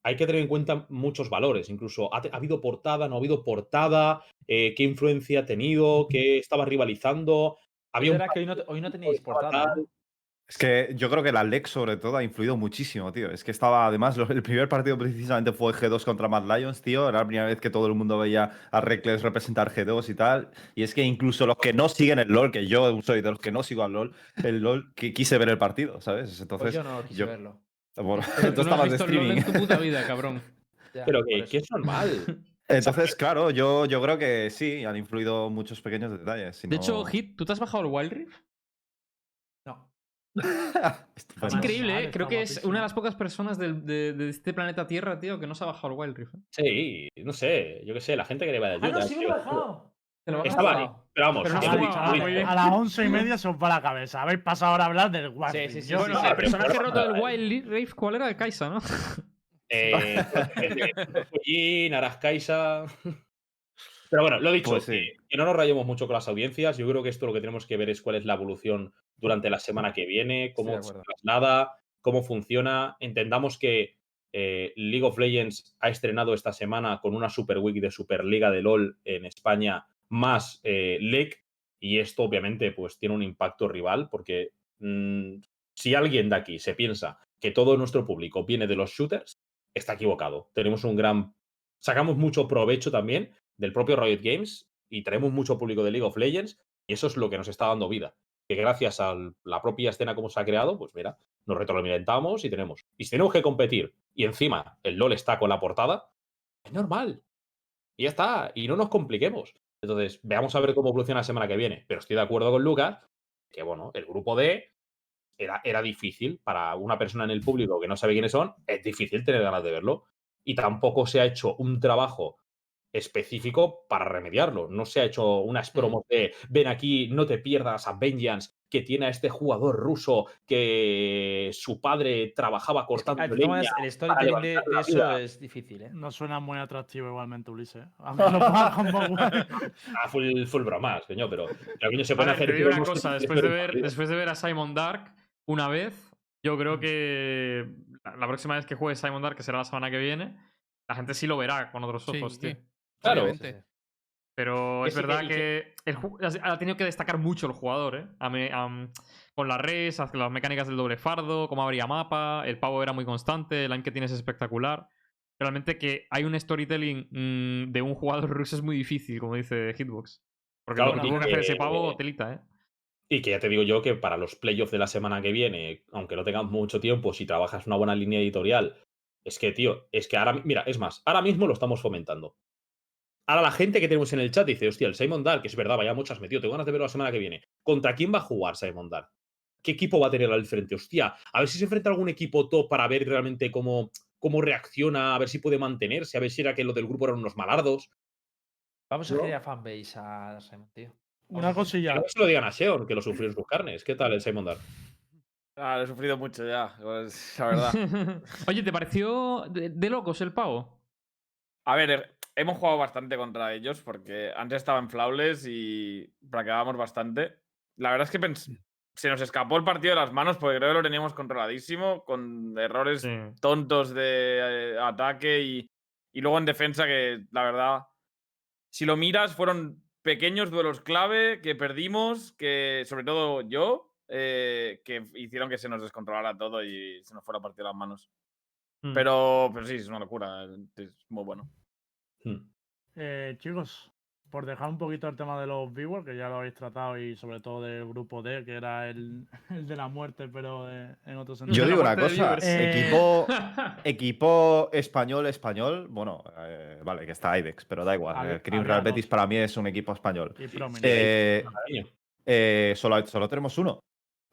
hay que tener en cuenta muchos valores. Incluso, ¿ha, habido portada, no ha habido portada? Eh, ¿Qué influencia ha tenido? ¿Qué estaba rivalizando? Había un Era que hoy no, hoy no portada. Es que yo creo que la LEC sobre todo ha influido muchísimo, tío. Es que estaba, además, lo- el primer partido precisamente fue G2 contra Mad Lions, tío. Era la primera vez que todo el mundo veía a Reckless representar G2 y tal. Y es que incluso los que no siguen el LOL, que yo soy de los que no sigo al LOL, el LOL, que quise ver el partido, ¿sabes? Entonces, Pues yo no quise yo- verlo. Pero tú tú no has estabas de visto streaming. en tu puta vida, cabrón. Ya, Pero por que, es normal. Entonces, claro, yo, yo creo que sí, han influido muchos pequeños detalles. si De no- hecho, Hit, ¿tú te has bajado el Wild Rift? No. Es increíble, ¿eh? Creo que es una de las pocas personas del- de, de este planeta Tierra, tío, que no se ha bajado el Wild Rift. ¿eh? Sí, no sé. Yo qué sé, la gente que le va de Ah, ayuda. no, sí me he bajado. Estaba ahí. Pero vamos, Pero no ah. A las once y media se os va la cabeza. Habéis pasado ahora a hablar del Wild Sí, Rift. sí, sí, Yo sí, Bueno, sí, el sí. personaje pero- roto del Wild Rift, ¿cuál era? Kaisa, ¿no? Eh, Fujin, Arascaisa. Pero bueno, lo dicho, Pues sí. que, no nos rayemos mucho con las audiencias. Yo creo que esto lo que tenemos que ver es cuál es la evolución durante la semana que viene, cómo de se traslada, cómo funciona. Entendamos que eh, League of Legends ha estrenado esta semana con una Super Week de Superliga de LOL en España más eh. Y esto obviamente pues tiene un impacto rival porque mm, si alguien de aquí se piensa que todo nuestro público viene de los shooters, está equivocado. Tenemos un gran... Sacamos mucho provecho también del propio Riot Games y tenemos mucho público de League of Legends y eso es lo que nos está dando vida. Que gracias a la propia escena como se ha creado, pues mira, nos retroalimentamos y tenemos. Y si tenemos que competir y encima el LOL está con la portada, es normal. Y ya está. Y no nos compliquemos. Entonces, veamos a ver cómo evoluciona la semana que viene. Pero estoy de acuerdo con Lucas que, bueno, el grupo D era, era difícil para una persona en el público que no sabe quiénes son, es difícil tener ganas de verlo. Y tampoco se ha hecho un trabajo específico para remediarlo. No se ha hecho unas promos de ven aquí, no te pierdas a Vengeance, que tiene a este jugador ruso que su padre trabajaba cortando leña. el storytelling de, eso vida. es difícil, ¿eh? No suena muy atractivo igualmente, Ulises. Como guay. Ah, full, full bromas, coño, pero, pero coño, se A pueden ver, hacer. te digo una cosa, después de, ver, después de ver a Simon Dark una vez, yo creo que la próxima vez que juegue Simon Dark, que será la semana que viene, la gente sí lo verá con otros Sí, ojos, tío. sí. Claro. obviamente. Pero es que- verdad que, que- el ju- ha tenido que destacar mucho el jugador, ¿eh? A me- am- con las res, las mecánicas del doble fardo, cómo abría mapa, el pavo era muy constante, el line que tiene es espectacular. Realmente que hay un storytelling mm, de un jugador ruso es muy difícil, como dice Hitbox. Porque Claro, lo que tuvo que hacer ese pavo, telita, ¿eh? Y que ya te digo yo que para los playoffs de la semana que viene, aunque no tengas mucho tiempo, si trabajas una buena línea editorial, es que, tío, es que ahora, mira, es más, ahora mismo lo estamos fomentando. Ahora la gente que tenemos en el chat dice, hostia, el Simon Dark, que es verdad, vaya muchas metido, tengo ganas de verlo la semana que viene. ¿Contra quién va a jugar Simon Dark? ¿Qué equipo va a tener al frente? Hostia, a ver si se enfrenta a algún equipo top para ver realmente cómo, cómo reacciona, a ver si puede mantenerse, a ver si era que lo del grupo eran unos malardos. Vamos a ¿No? generar fanbase a Simon, tío. Una cosilla. No se lo digan a Seon, que lo sufrió en sus carnes. ¿Qué tal el Simon Dark? Ah, lo he sufrido mucho ya, pues, la verdad. Oye, ¿te pareció de, de locos el pavo? A ver, er, hemos jugado bastante contra ellos porque antes estaba en Flawless y practicábamos bastante. La verdad es que se nos escapó el partido de las manos porque creo que lo teníamos controladísimo, con errores Sí. tontos de eh, ataque y, y luego en defensa que la verdad, si lo miras, fueron pequeños duelos clave que perdimos, que sobre todo yo, eh, que hicieron que se nos descontrolara todo y se nos fuera a partir las manos. Mm. Pero, pero sí, es una locura, es muy bueno. Hmm. Eh, chicos, por dejar un poquito el tema de los viewers, que ya lo habéis tratado, y sobre todo del grupo D, que era el, el de la muerte, pero eh, en otro sentido. Yo digo una cosa. Eh, equipo, equipo español, español, bueno, eh, vale, que está IDEX, pero da igual. El Cream Real Betis para mí es un equipo español. Y Prominent. Eh, eh, solo, solo tenemos uno.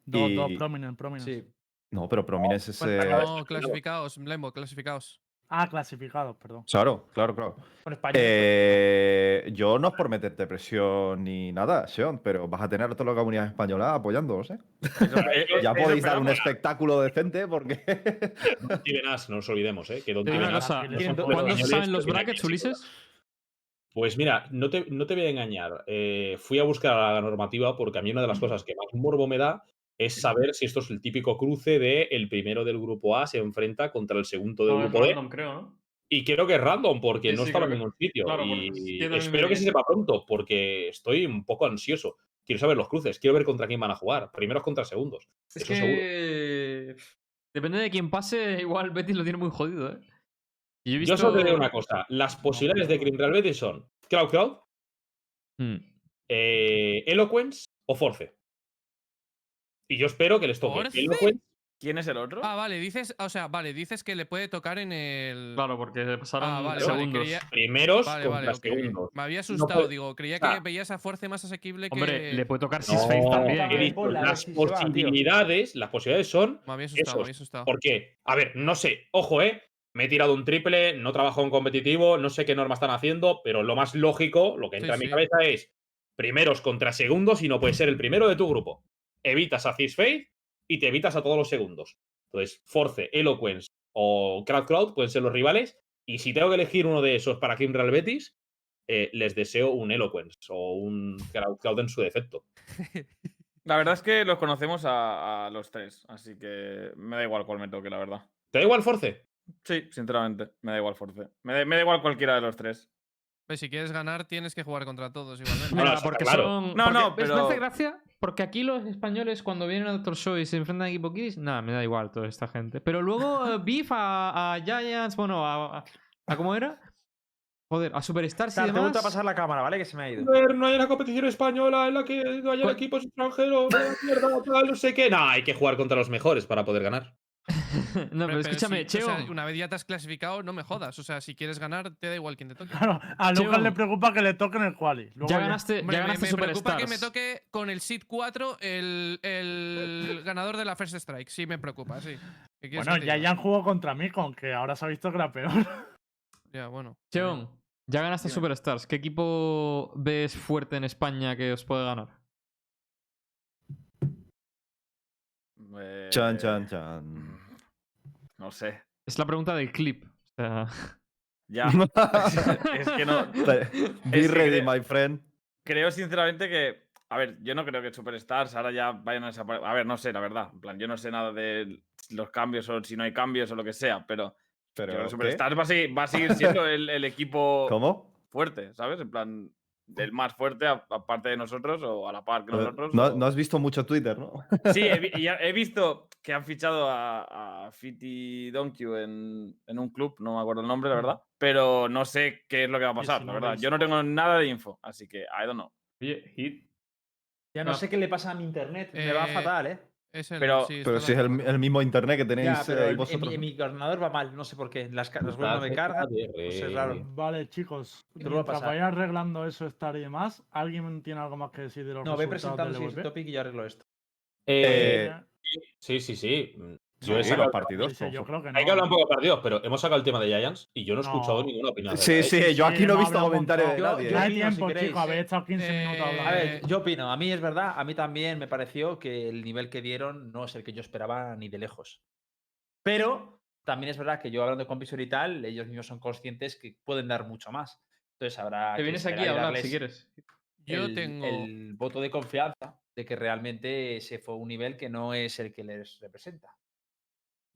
dos, dos Prominent, Prominent. Sí. No, pero Prominence es. Bueno, eh, No, clasificados, Blembo, clasificados. Ah, clasificados, perdón. Claro, claro, claro. Con español. Eh, yo no es por meterte presión ni nada, Sean, pero vas a tener a toda la comunidad española apoyándolos, ¿eh? Eso- Ya eso podéis dar un espectáculo decente porque. Steven Ash, no nos olvidemos, ¿eh? Que Don todo- ¿cuándo se saben los brackets, Ulises? Pues mira, no te, no te voy a engañar. eh, fui a buscar la normativa porque a mí una de las cosas que más morbo me da es saber si esto es el típico cruce de el primero del grupo A se enfrenta contra el segundo del No, grupo B. random, creo, ¿no? Y creo que es random porque Sí, no sí, estaba en que- ningún sitio. claro, y espero que se sepa pronto porque estoy un poco ansioso. Quiero saber los cruces, quiero ver contra quién van a jugar. Primeros contra segundos. Es Eso seguro. que. Depende de quién pase, igual Betis lo tiene muy jodido, ¿eh? Yo, visto... Yo solo te digo una cosa. Las posibilidades de Green Real Betis son Cloud Cloud, Mm. eh, Eloquence o Force. Y yo espero que les toque. ¿Quién es el otro? Ah, vale, dices, o sea, vale, dices que le puede tocar en el. Claro, porque pasaron Ah, vale, vale, segundos. creía- Primeros Vale, contra segundos. Me había asustado, puede- digo, creía que veías a Force más asequible que. Hombre, le puede tocar No, Six Face también. las posibilidades, las posibilidades son Me había asustado, me había asustado. Porque, a ver, no sé, ojo, eh. Me he tirado un triple, no trabajo en competitivo, no sé qué normas están haciendo, pero lo más lógico, lo que entra Sí, en mi sí. cabeza es primeros contra segundos y no puedes ser el primero de tu grupo. Evitas a Cis Faith y te evitas a todos los segundos. Entonces, Force, Eloquence o Crowd Cloud pueden ser los rivales. Y si tengo que elegir uno de esos para Kim Real Betis, eh, les deseo un Eloquence o un Crowd Cloud en su defecto. La verdad es que los conocemos a, a los tres, así que me da igual cuál me toque, la verdad. ¿Te da igual Force? Sí, sinceramente, me da igual Force. Me da, me da igual cualquiera de los tres. Pues si quieres ganar, tienes que jugar contra todos igualmente. Mira, Bueno, eso porque está claro. son. No, porque- no, ¿ves? Me pero- hace gracia porque aquí los españoles, cuando vienen a Doctor Show y se enfrentan a equipo Kids, nada, me da igual toda esta gente. Pero luego eh, Beef a, a Giants, bueno, a, a- a ¿Cómo era? Joder, a Superstars y te demás. vuelto a pasar la cámara, ¿vale? Que se me ha ido. no hay una competición española en la que no haya Pues- equipos extranjeros, mierda, tal, no sé qué. No, hay que jugar contra los mejores para poder ganar. no, pero escúchame, si- o sea, Cheo. una vez ya te has clasificado, no me jodas. O sea, si quieres ganar, te da igual quién te toque. Claro, a Cheo. Lucas le preocupa que le toquen el quali. Luego Ya ya- ganaste, ya me, ganaste me preocupa que me toque con el Seed 4 el, el ganador de la First Strike. Sí, me preocupa, sí. ¿Qué quieres Bueno, ya, ya han jugado contra mí, con que ahora se ha visto que era peor. Ya, bueno. Cheon, Ya ganaste. Superstars. ¿Qué equipo ves fuerte en España que os puede ganar? Eh, Chan, chan, chan. No sé. Es la pregunta del clip. O sea, Ya. es que no. Be ready, my friend. Creo sinceramente que. A ver, yo no creo que Superstars ahora ya vayan a desaparecer. A ver, no sé, la verdad. En plan, yo no sé nada de los cambios o si no hay cambios o lo que sea, pero. Pero. Superstars va a seguir, va a seguir siendo el, el equipo ¿Cómo? fuerte, ¿sabes? En plan, el más fuerte a- aparte de nosotros o a la par que nosotros. No, o- no has visto mucho Twitter, ¿no? Sí, he, visto que han fichado a, a Fiti Donkey en, en un club, no me acuerdo el nombre, la verdad. Pero no sé qué es lo que va a pasar, si la no verdad. Yo no tengo nada de info, así que I don't know. Oye, Hit. Ya no No. sé qué le pasa a mi internet. Me va Eh, fatal, ¿eh? Es el, Pero- sí, Pero si es el, el mismo internet que tenéis Ya, pero eh, en- en, vosotros. mi, en mi ordenador va mal, no sé por qué. Las, las webs no me cargan. No sé, es raro. Vale, chicos, Te lo voy mientras vaya arreglando eso, estar y demás, ¿alguien tiene algo más que decir de los No, ve resultados presentando el LVP? topic y yo arreglo esto. Eh, Eh, sí, sí, sí. Yo Sí, he sacado- partidos. dice, yo por- creo que no. Hay que hablar un poco de partidos, pero hemos sacado el tema de Giants y yo no he No. escuchado ninguna opinión. Sí, sí, yo aquí no he visto comentarios de nadie. Yo- No hay opino, si tiempo, habéis estado 15 minutos Eh, hablando. A ver, Eh, yo opino, a mí es verdad, a mí también me pareció que el nivel que dieron no es el que yo esperaba ni de lejos. Pero también es verdad que yo hablando con Pixel y tal, ellos mismos son conscientes que pueden dar mucho más. Entonces habrá Te que vienes aquí a hablar si quieres. Yo el, tengo. el voto de confianza de que realmente ese fue un nivel que no es el que les representa.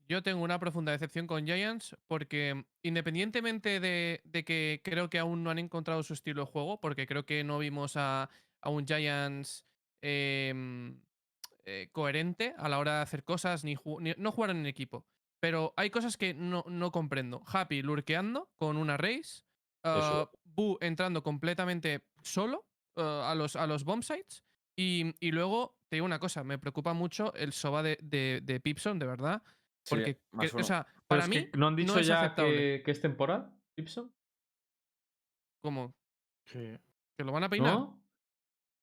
Yo tengo una profunda decepción con Giants porque independientemente de, de que creo que aún no han encontrado su estilo de juego, porque creo que no vimos a, a un Giants em, eh, coherente a la hora de hacer cosas, ni, ju- ni- no jugar en equipo. Pero hay cosas que no, no comprendo. Happy lurkeando con una race, uh, Boo entrando completamente solo uh, a, los, a los bomb sites. Y, y luego, te digo una cosa, me preocupa mucho el soba de, de, de Pipson, de verdad. Porque, más que- o uno. sea, Pero para es mí, que ¿No han dicho es ya aceptable. que, que es temporal, Gibson? como Sí. que lo van a peinar. ¿No?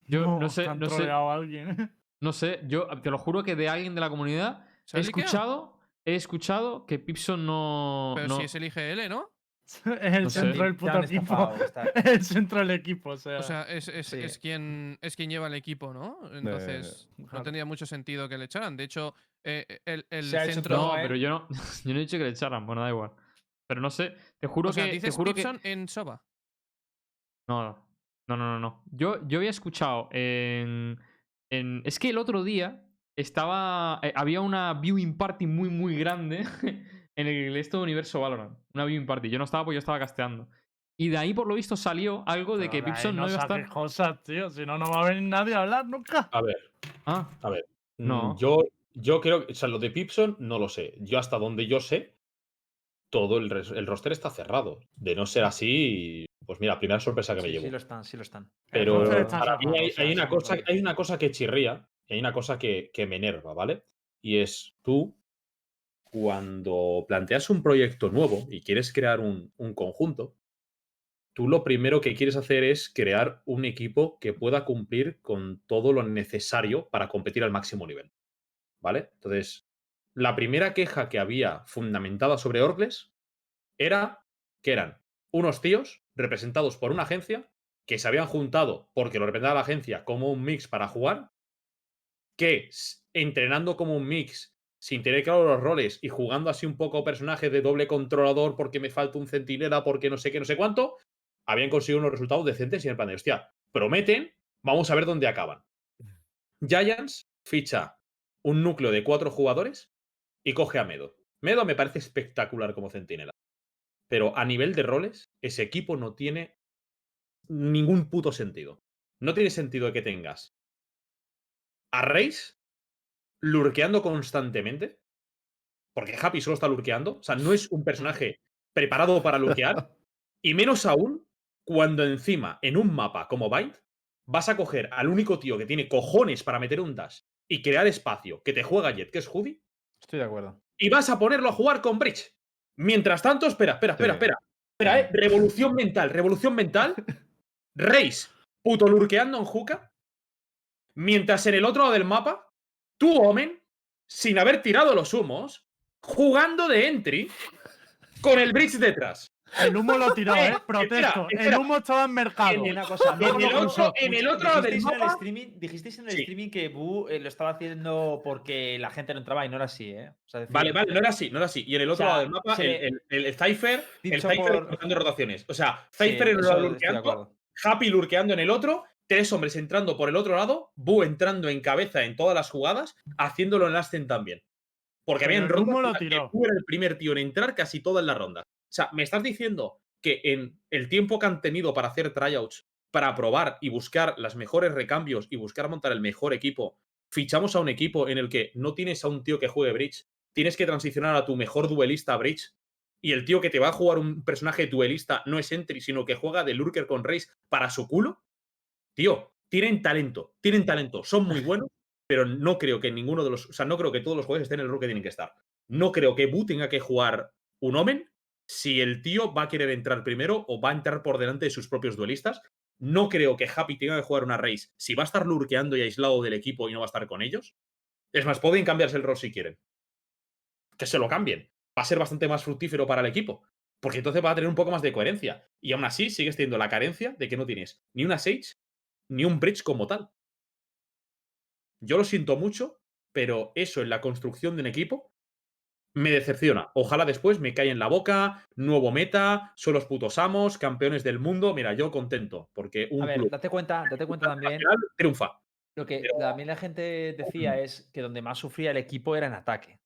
Yo no, sé, que han no sé, troleado a alguien. no sé, yo te lo juro que de alguien de la comunidad ¿Se he escuchado, he escuchado que Pipson no. Pero no- si es el IGL, ¿no? es el No sé. centro del Te puto equipo. Es el centro del equipo, o sea. O sea, es, es, Sí. es quien, es quien lleva el equipo, ¿no? Entonces, no claro. tendría mucho sentido que le echaran. De hecho, eh, el, el Se centro. No, todo, ¿eh? pero yo no, yo no he dicho que le echaran, bueno, da igual. Pero no sé, te juro o sea, que. Te dices juro que... En Soba. No, no, no, no, no. no. Yo, yo había escuchado en, en- Es que el otro día estaba... eh, había una viewing party muy, muy grande en el esto de Universo Valorant. Una viewing party. Yo no estaba porque yo estaba casteando. Y de ahí, por lo visto, salió algo de Pero que Pipson no iba a estar... cosas, tío. Si no, no va a venir nadie a hablar nunca. A ver, Ah, a ver. mm, No. Yo, yo creo que, o sea, lo de Pipson no lo sé. Yo hasta donde yo sé, todo el, el roster está cerrado. De no ser así, pues mira, primera sorpresa que me Sí, llevo. sí lo están, sí lo están. Pero para mí hay, una cosa, vale. hay una cosa que chirría, y hay una cosa que, que me enerva, ¿vale? Y es tú, cuando planteas un proyecto nuevo y quieres crear un, un conjunto, tú lo primero que quieres hacer es crear un equipo que pueda cumplir con todo lo necesario para competir al máximo nivel. ¿Vale? Entonces, la primera queja que había fundamentada sobre Orcles era que eran unos tíos representados por una agencia que se habían juntado porque lo representaba la agencia como un mix para jugar, que entrenando como un mix, sin tener claro los roles y jugando así un poco personaje de doble controlador porque me falta un centinela, porque no sé qué, no sé cuánto, habían conseguido unos resultados decentes y en el plan de, hostia, prometen, vamos a ver dónde acaban. Giants ficha un núcleo de cuatro jugadores y coge a Medo. Medo me parece espectacular como centinela. Pero a nivel de roles, ese equipo no tiene ningún puto sentido. No tiene sentido que tengas a Reis lurkeando constantemente. Porque Happy solo está lurkeando. O sea, no es un personaje preparado para lurkear. Y menos aún cuando encima, en un mapa como Bind, vas a coger al único tío que tiene cojones para meter un dash y crear espacio que te juega Jet, que es Hoodie, Estoy de acuerdo. y vas a ponerlo a jugar con Bridge. Mientras tanto, espera, espera, espera, Sí. espera. Espera, eh. Revolución mental, revolución mental. Reis, puto lurkeando en Juca. Mientras en el otro lado del mapa, tú, Omen, sin haber tirado los humos, jugando de entry con el Bridge detrás. El humo lo tiró, Eh, ¿eh? Protesto. espera. El humo estaba en mercado. Una cosa, En el otro- no, en el otro lado del dijisteis en el mapa- streaming, dijisteis en el Sí. streaming que Bu eh, lo estaba haciendo porque la gente no entraba y no era así, ¿eh? O sea, decir, Vale, vale, no era así, no era así. Y en el otro O sea, lado del mapa, el, el, el Cypher, el Cypher por- rotaciones. O sea, sí, Cypher en un lado lurkeando. Happy lurkeando en el otro, tres hombres entrando por el otro lado, Bu entrando en cabeza en todas las jugadas, haciéndolo en Ascent también. Porque el rondas que tiró. Bu era el primer tío en entrar casi todas las rondas. O sea, me estás diciendo que en el tiempo que han tenido para hacer tryouts, para probar y buscar las mejores recambios y buscar montar el mejor equipo, fichamos a un equipo en el que no tienes a un tío que juegue Bridge, tienes que transicionar a tu mejor duelista a Bridge, y el tío que te va a jugar un personaje duelista no es Entry, sino que juega de Lurker con Race para su culo. Tío, tienen talento, tienen talento, son muy buenos, pero no creo que ninguno de los. O sea, no creo que todos los jugadores estén en el rol que tienen que estar. No creo que Bu tenga que jugar un Omen si el tío va a querer entrar primero o va a entrar por delante de sus propios duelistas. No creo que Happy tenga que jugar una Race si va a estar lurkeando y aislado del equipo y no va a estar con ellos. Es más, pueden cambiarse el rol si quieren. Que se lo cambien. Va a ser bastante más fructífero para el equipo. Porque entonces va a tener un poco más de coherencia. Y aún así sigues teniendo la carencia de que no tienes ni una Sage ni un Bridge como tal. Yo lo siento mucho, pero eso en la construcción de un equipo me decepciona. Ojalá después me cae en la boca, nuevo meta, son los putos amos, campeones del mundo. Mira, yo contento, porque un A ver, club date cuenta, date cuenta también. triunfa. Lo que Pero- también la gente decía es que donde más sufría el equipo era en ataque.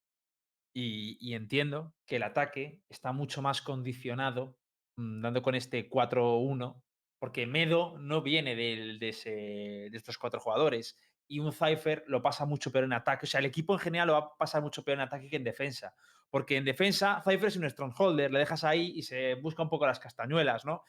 Y, y entiendo que el ataque está mucho más condicionado, mm, dando con este 4-1, porque Medo no viene de, de estos cuatro jugadores. Y un Cypher lo pasa mucho peor en ataque. O sea, el equipo en general lo va a pasar mucho peor en ataque que en defensa. Porque en defensa, Cypher es un strongholder, le dejas ahí y se busca un poco las castañuelas, ¿no?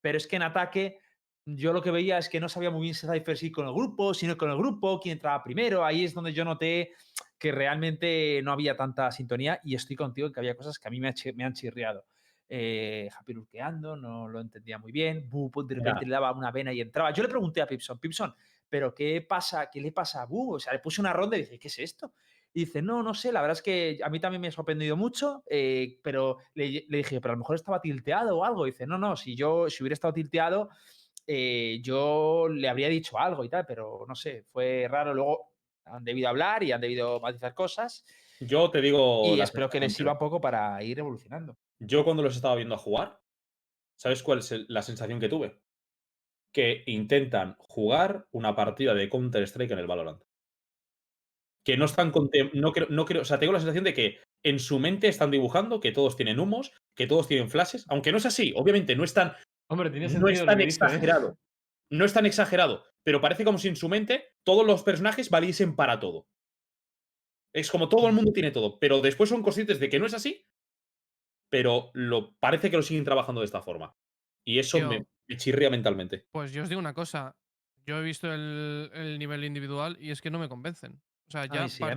Pero es que en ataque yo lo que veía es que no sabía muy bien si Cypher sí con el grupo, sino con el grupo, quién entraba primero. Ahí es donde yo noté que realmente no había tanta sintonía y estoy contigo en que había cosas que a mí me han chirriado. Eh, Happy lurkeando, no lo entendía muy bien. Bu de repente le daba una vena y entraba. Yo le pregunté a Pipson, Pipson, ¿pero qué pasa? ¿Qué le pasa a Bu? O sea, le puse una ronda y dije, ¿qué es esto? Y dice, no, no sé, la verdad es que a mí también me ha sorprendido mucho, eh, pero le, le dije, pero a lo mejor estaba tilteado o algo. Y dice, no, no, si yo si hubiera estado tilteado, eh, yo le habría dicho algo y tal, pero no sé, fue raro. Luego han debido hablar y han debido matizar cosas Yo te digo. y espero que les sirva un poco para ir evolucionando. Yo cuando los estaba viendo a jugar, ¿sabes cuál es el- la sensación que tuve? Que intentan jugar una partida de Counter-Strike en el Valorant. Que no están no creo, no creo, o sea, tengo la sensación de que en su mente están dibujando que todos tienen humos, que todos tienen flashes, aunque no es así, obviamente no es tan, Hombre, tiene no es tan exagerado. No es tan exagerado, pero parece como si en su mente todos los personajes valiesen para todo. Es como todo el mundo tiene todo, pero después son conscientes de que no es así, pero lo, parece que lo siguen trabajando de esta forma. Y eso me, me chirría mentalmente. Pues yo os digo una cosa. Yo he visto el, el nivel individual y es que no me convencen. O sea, ya a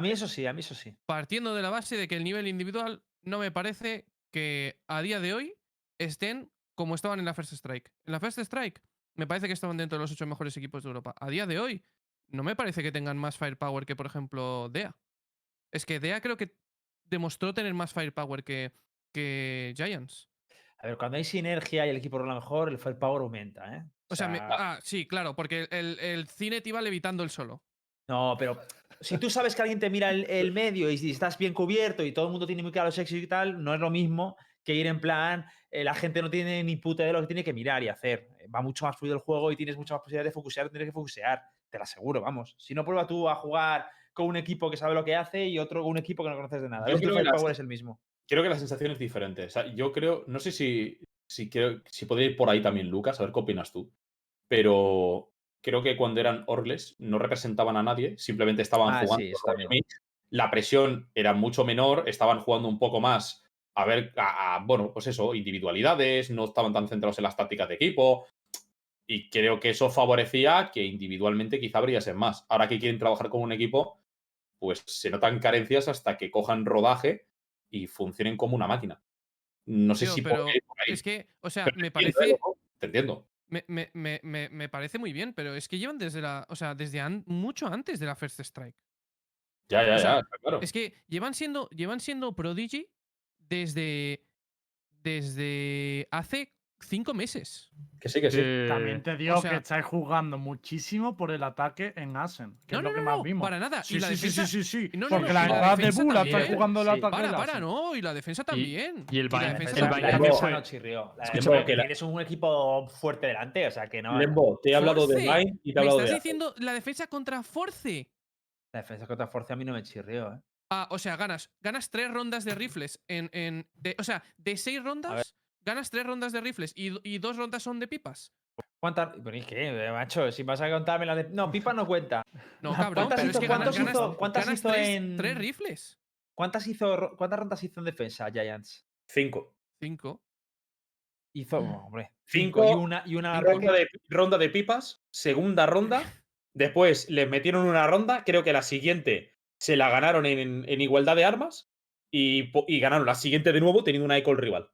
mí eso sí, a mí eso sí. partiendo de la base de que el nivel individual no me parece que a día de hoy estén como estaban en la First Strike. En la First Strike me parece que estaban dentro de los ocho mejores equipos de Europa. A día de hoy no me parece que tengan más firepower que, por ejemplo, DEA. Es que DEA creo que demostró tener más firepower que, que Giants. A ver, cuando hay sinergia y el equipo rola mejor, el firepower aumenta, ¿eh? O sea, me- ah, sí, claro, porque el, el cine te iba levitando el solo. No, pero si tú sabes que alguien te mira el, el medio y estás bien cubierto y todo el mundo tiene muy claro los y tal, no es lo mismo que ir en plan, eh, la gente no tiene ni puta idea de lo que tiene que mirar y hacer. Eh, Va mucho más fluido el juego y tienes mucha más posibilidad de focusear, tienes que focusear, te lo aseguro, vamos. Si no, prueba tú a jugar con un equipo que sabe lo que hace y otro con un equipo que no conoces de nada. Yo ¿Ves que el creo que las- firepower es el mismo. Creo que la sensación es diferente. O sea, yo creo, no sé si, si, creo, si podría ir por ahí también, Lucas, a ver qué opinas tú. Pero creo que cuando eran Orles no representaban a nadie, simplemente estaban Ah, jugando. La presión era mucho menor, estaban jugando un poco más a ver, a, a, bueno, pues eso, individualidades, no estaban tan centrados en las tácticas de equipo. Y creo que eso favorecía que individualmente quizá brillase más. Ahora que quieren trabajar con un equipo, pues se notan carencias hasta que cojan rodaje y funcionen como una máquina. No sé Tío, si pero podría ir por ahí. es que, o sea, Pero me entiendo, parece. ¿eh? Te entiendo. Me, me- me- me- parece muy bien, pero es que llevan desde la. O sea, desde an- mucho antes de la First Strike. Ya, ya, O sea, ya, claro. Es que llevan siendo, llevan siendo Prodigy desde. desde hace cinco meses. Que sí, que sí. Eh, También te digo o sea- que estáis jugando muchísimo por el ataque en Asen, que No, es no, lo que no, más no, vimos. para nada. Sí, y la sí, sí, defensa, sí, sí, sí. No, no, Porque no, la y la entrada de defensa Bull la estáis jugando el ataque Para, para, no. Y la defensa también. y el la Bayern- defensa el Bayern no chirrió. Que Tienes un equipo fuerte delante, o sea que no. Lembo, te he hablado de. Vine y te he Me hablado estás de. diciendo la defensa contra Force. La defensa contra Force a mí no me chirrió, ¿eh? Ah, o sea, ganas, ganas tres rondas de rifles en. en de, o sea, de seis rondas, ganas tres rondas de rifles y, y dos rondas son de pipas. ¿Cuántas? Bueno, ¿y qué, eh, macho? Si vas a contarme las de. No, Pipa no cuenta. No, cabrón, ¿Cuántas pero es hizo- que ganas, cuántas ganas, hizo- cuántas ganas hizo tres, en- tres rifles. ¿Cuántas, hizo, ¿Cuántas rondas hizo en defensa Giants? Cinco. Cinco. Hizo, oh, hombre. Cinco y una, y una Ronda de, ronda de pipas, segunda ronda. Después les metieron una ronda. Creo que la siguiente se la ganaron en, en igualdad de armas. Y, ganaron la siguiente de nuevo teniendo una eco el rival.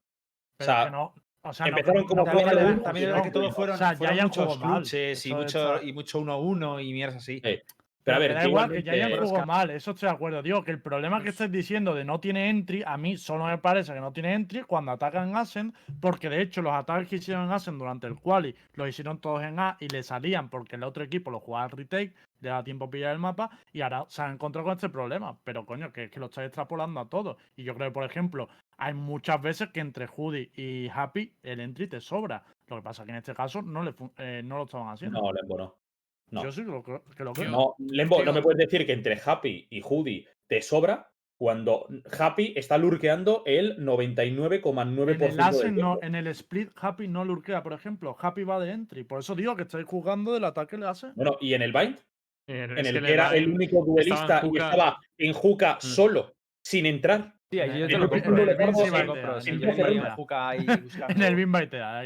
Pero sea, que no, o sea, no- empezaron no- como no También de uno, también verdad que todos fueron, O sea, fueron Giants muchos jugó mal, clutches y mucho, y mucho 1-1 y mierdas así. Eh, Pero a ver, da igual, que igualmente- Giants jugó mal, eso estoy de acuerdo. Digo que el problema que estáis diciendo de no tiene entry, a mí solo me parece que no tiene entry cuando atacan Asen, porque de hecho los ataques que hicieron en Asen durante el quali los hicieron todos en A y le salían porque el otro equipo lo jugaba al retake, le da tiempo a pillar el mapa y ahora se han encontrado con este problema. Pero coño, que es que lo estáis extrapolando a todo. Y yo creo que, por ejemplo, hay muchas veces que entre Hoodie y Happy el entry te sobra. Lo que pasa que en este caso no, le eh, no lo estaban haciendo. No, Lembo, no. No. Yo sí que lo, creo- que lo creo. No, Lembo, no me puedes decir que entre Happy y Hoodie te sobra cuando Happy está lurkeando el 99,9% En el del no, en el split Happy no lurkea, por ejemplo. Happy va de entry. Por eso digo que estáis jugando del ataque le Asen. Bueno, y en el Bind, eh, en el que que era el único duelista y Juca- estaba en Juca solo, sin entrar. Sí, ahí yo En te el lo compro. en el damos Bin sí en- me lo compro, en sí, el yo doce iría ronda. a Juca ahí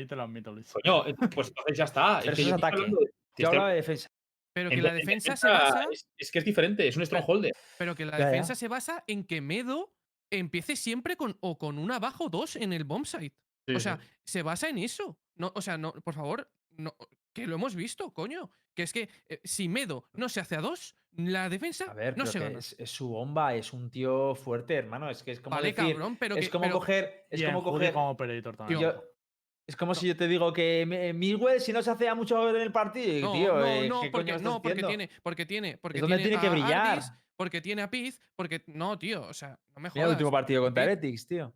te lo admito, Luis. Coño, eh, pues entonces ya está. Pero eso yo es estoy ataque. hablando de- Yo hablaba de defensa. Pero que la en defensa se basa. Es, que es diferente, es un strongholder. Pero que la defensa se basa en que Medo empiece siempre con o con una abajo o dos en el bomb site. Sí, o sí. sea, se basa en eso. No, o sea, no, por favor, no, que lo hemos visto, coño. Que es que eh, si Medo no se hace a dos, la defensa A ver, no se que gana. es, es su bomba, es un tío fuerte, hermano. Es que es como Vale, decir, cabrón, pero es que. como pero- coger, es como coger. como y también. yo- es como si yo te digo que me- Miguel si no se hacía mucho en el partido, No, tío. no, eh, no, ¿qué porque, coño no, porque tiene, porque tiene, porque donde tiene, tiene que a brillar. Ardis, porque tiene a Piz, porque no, tío, o sea, no me Mira jodas. el último partido contra Heretics, tío.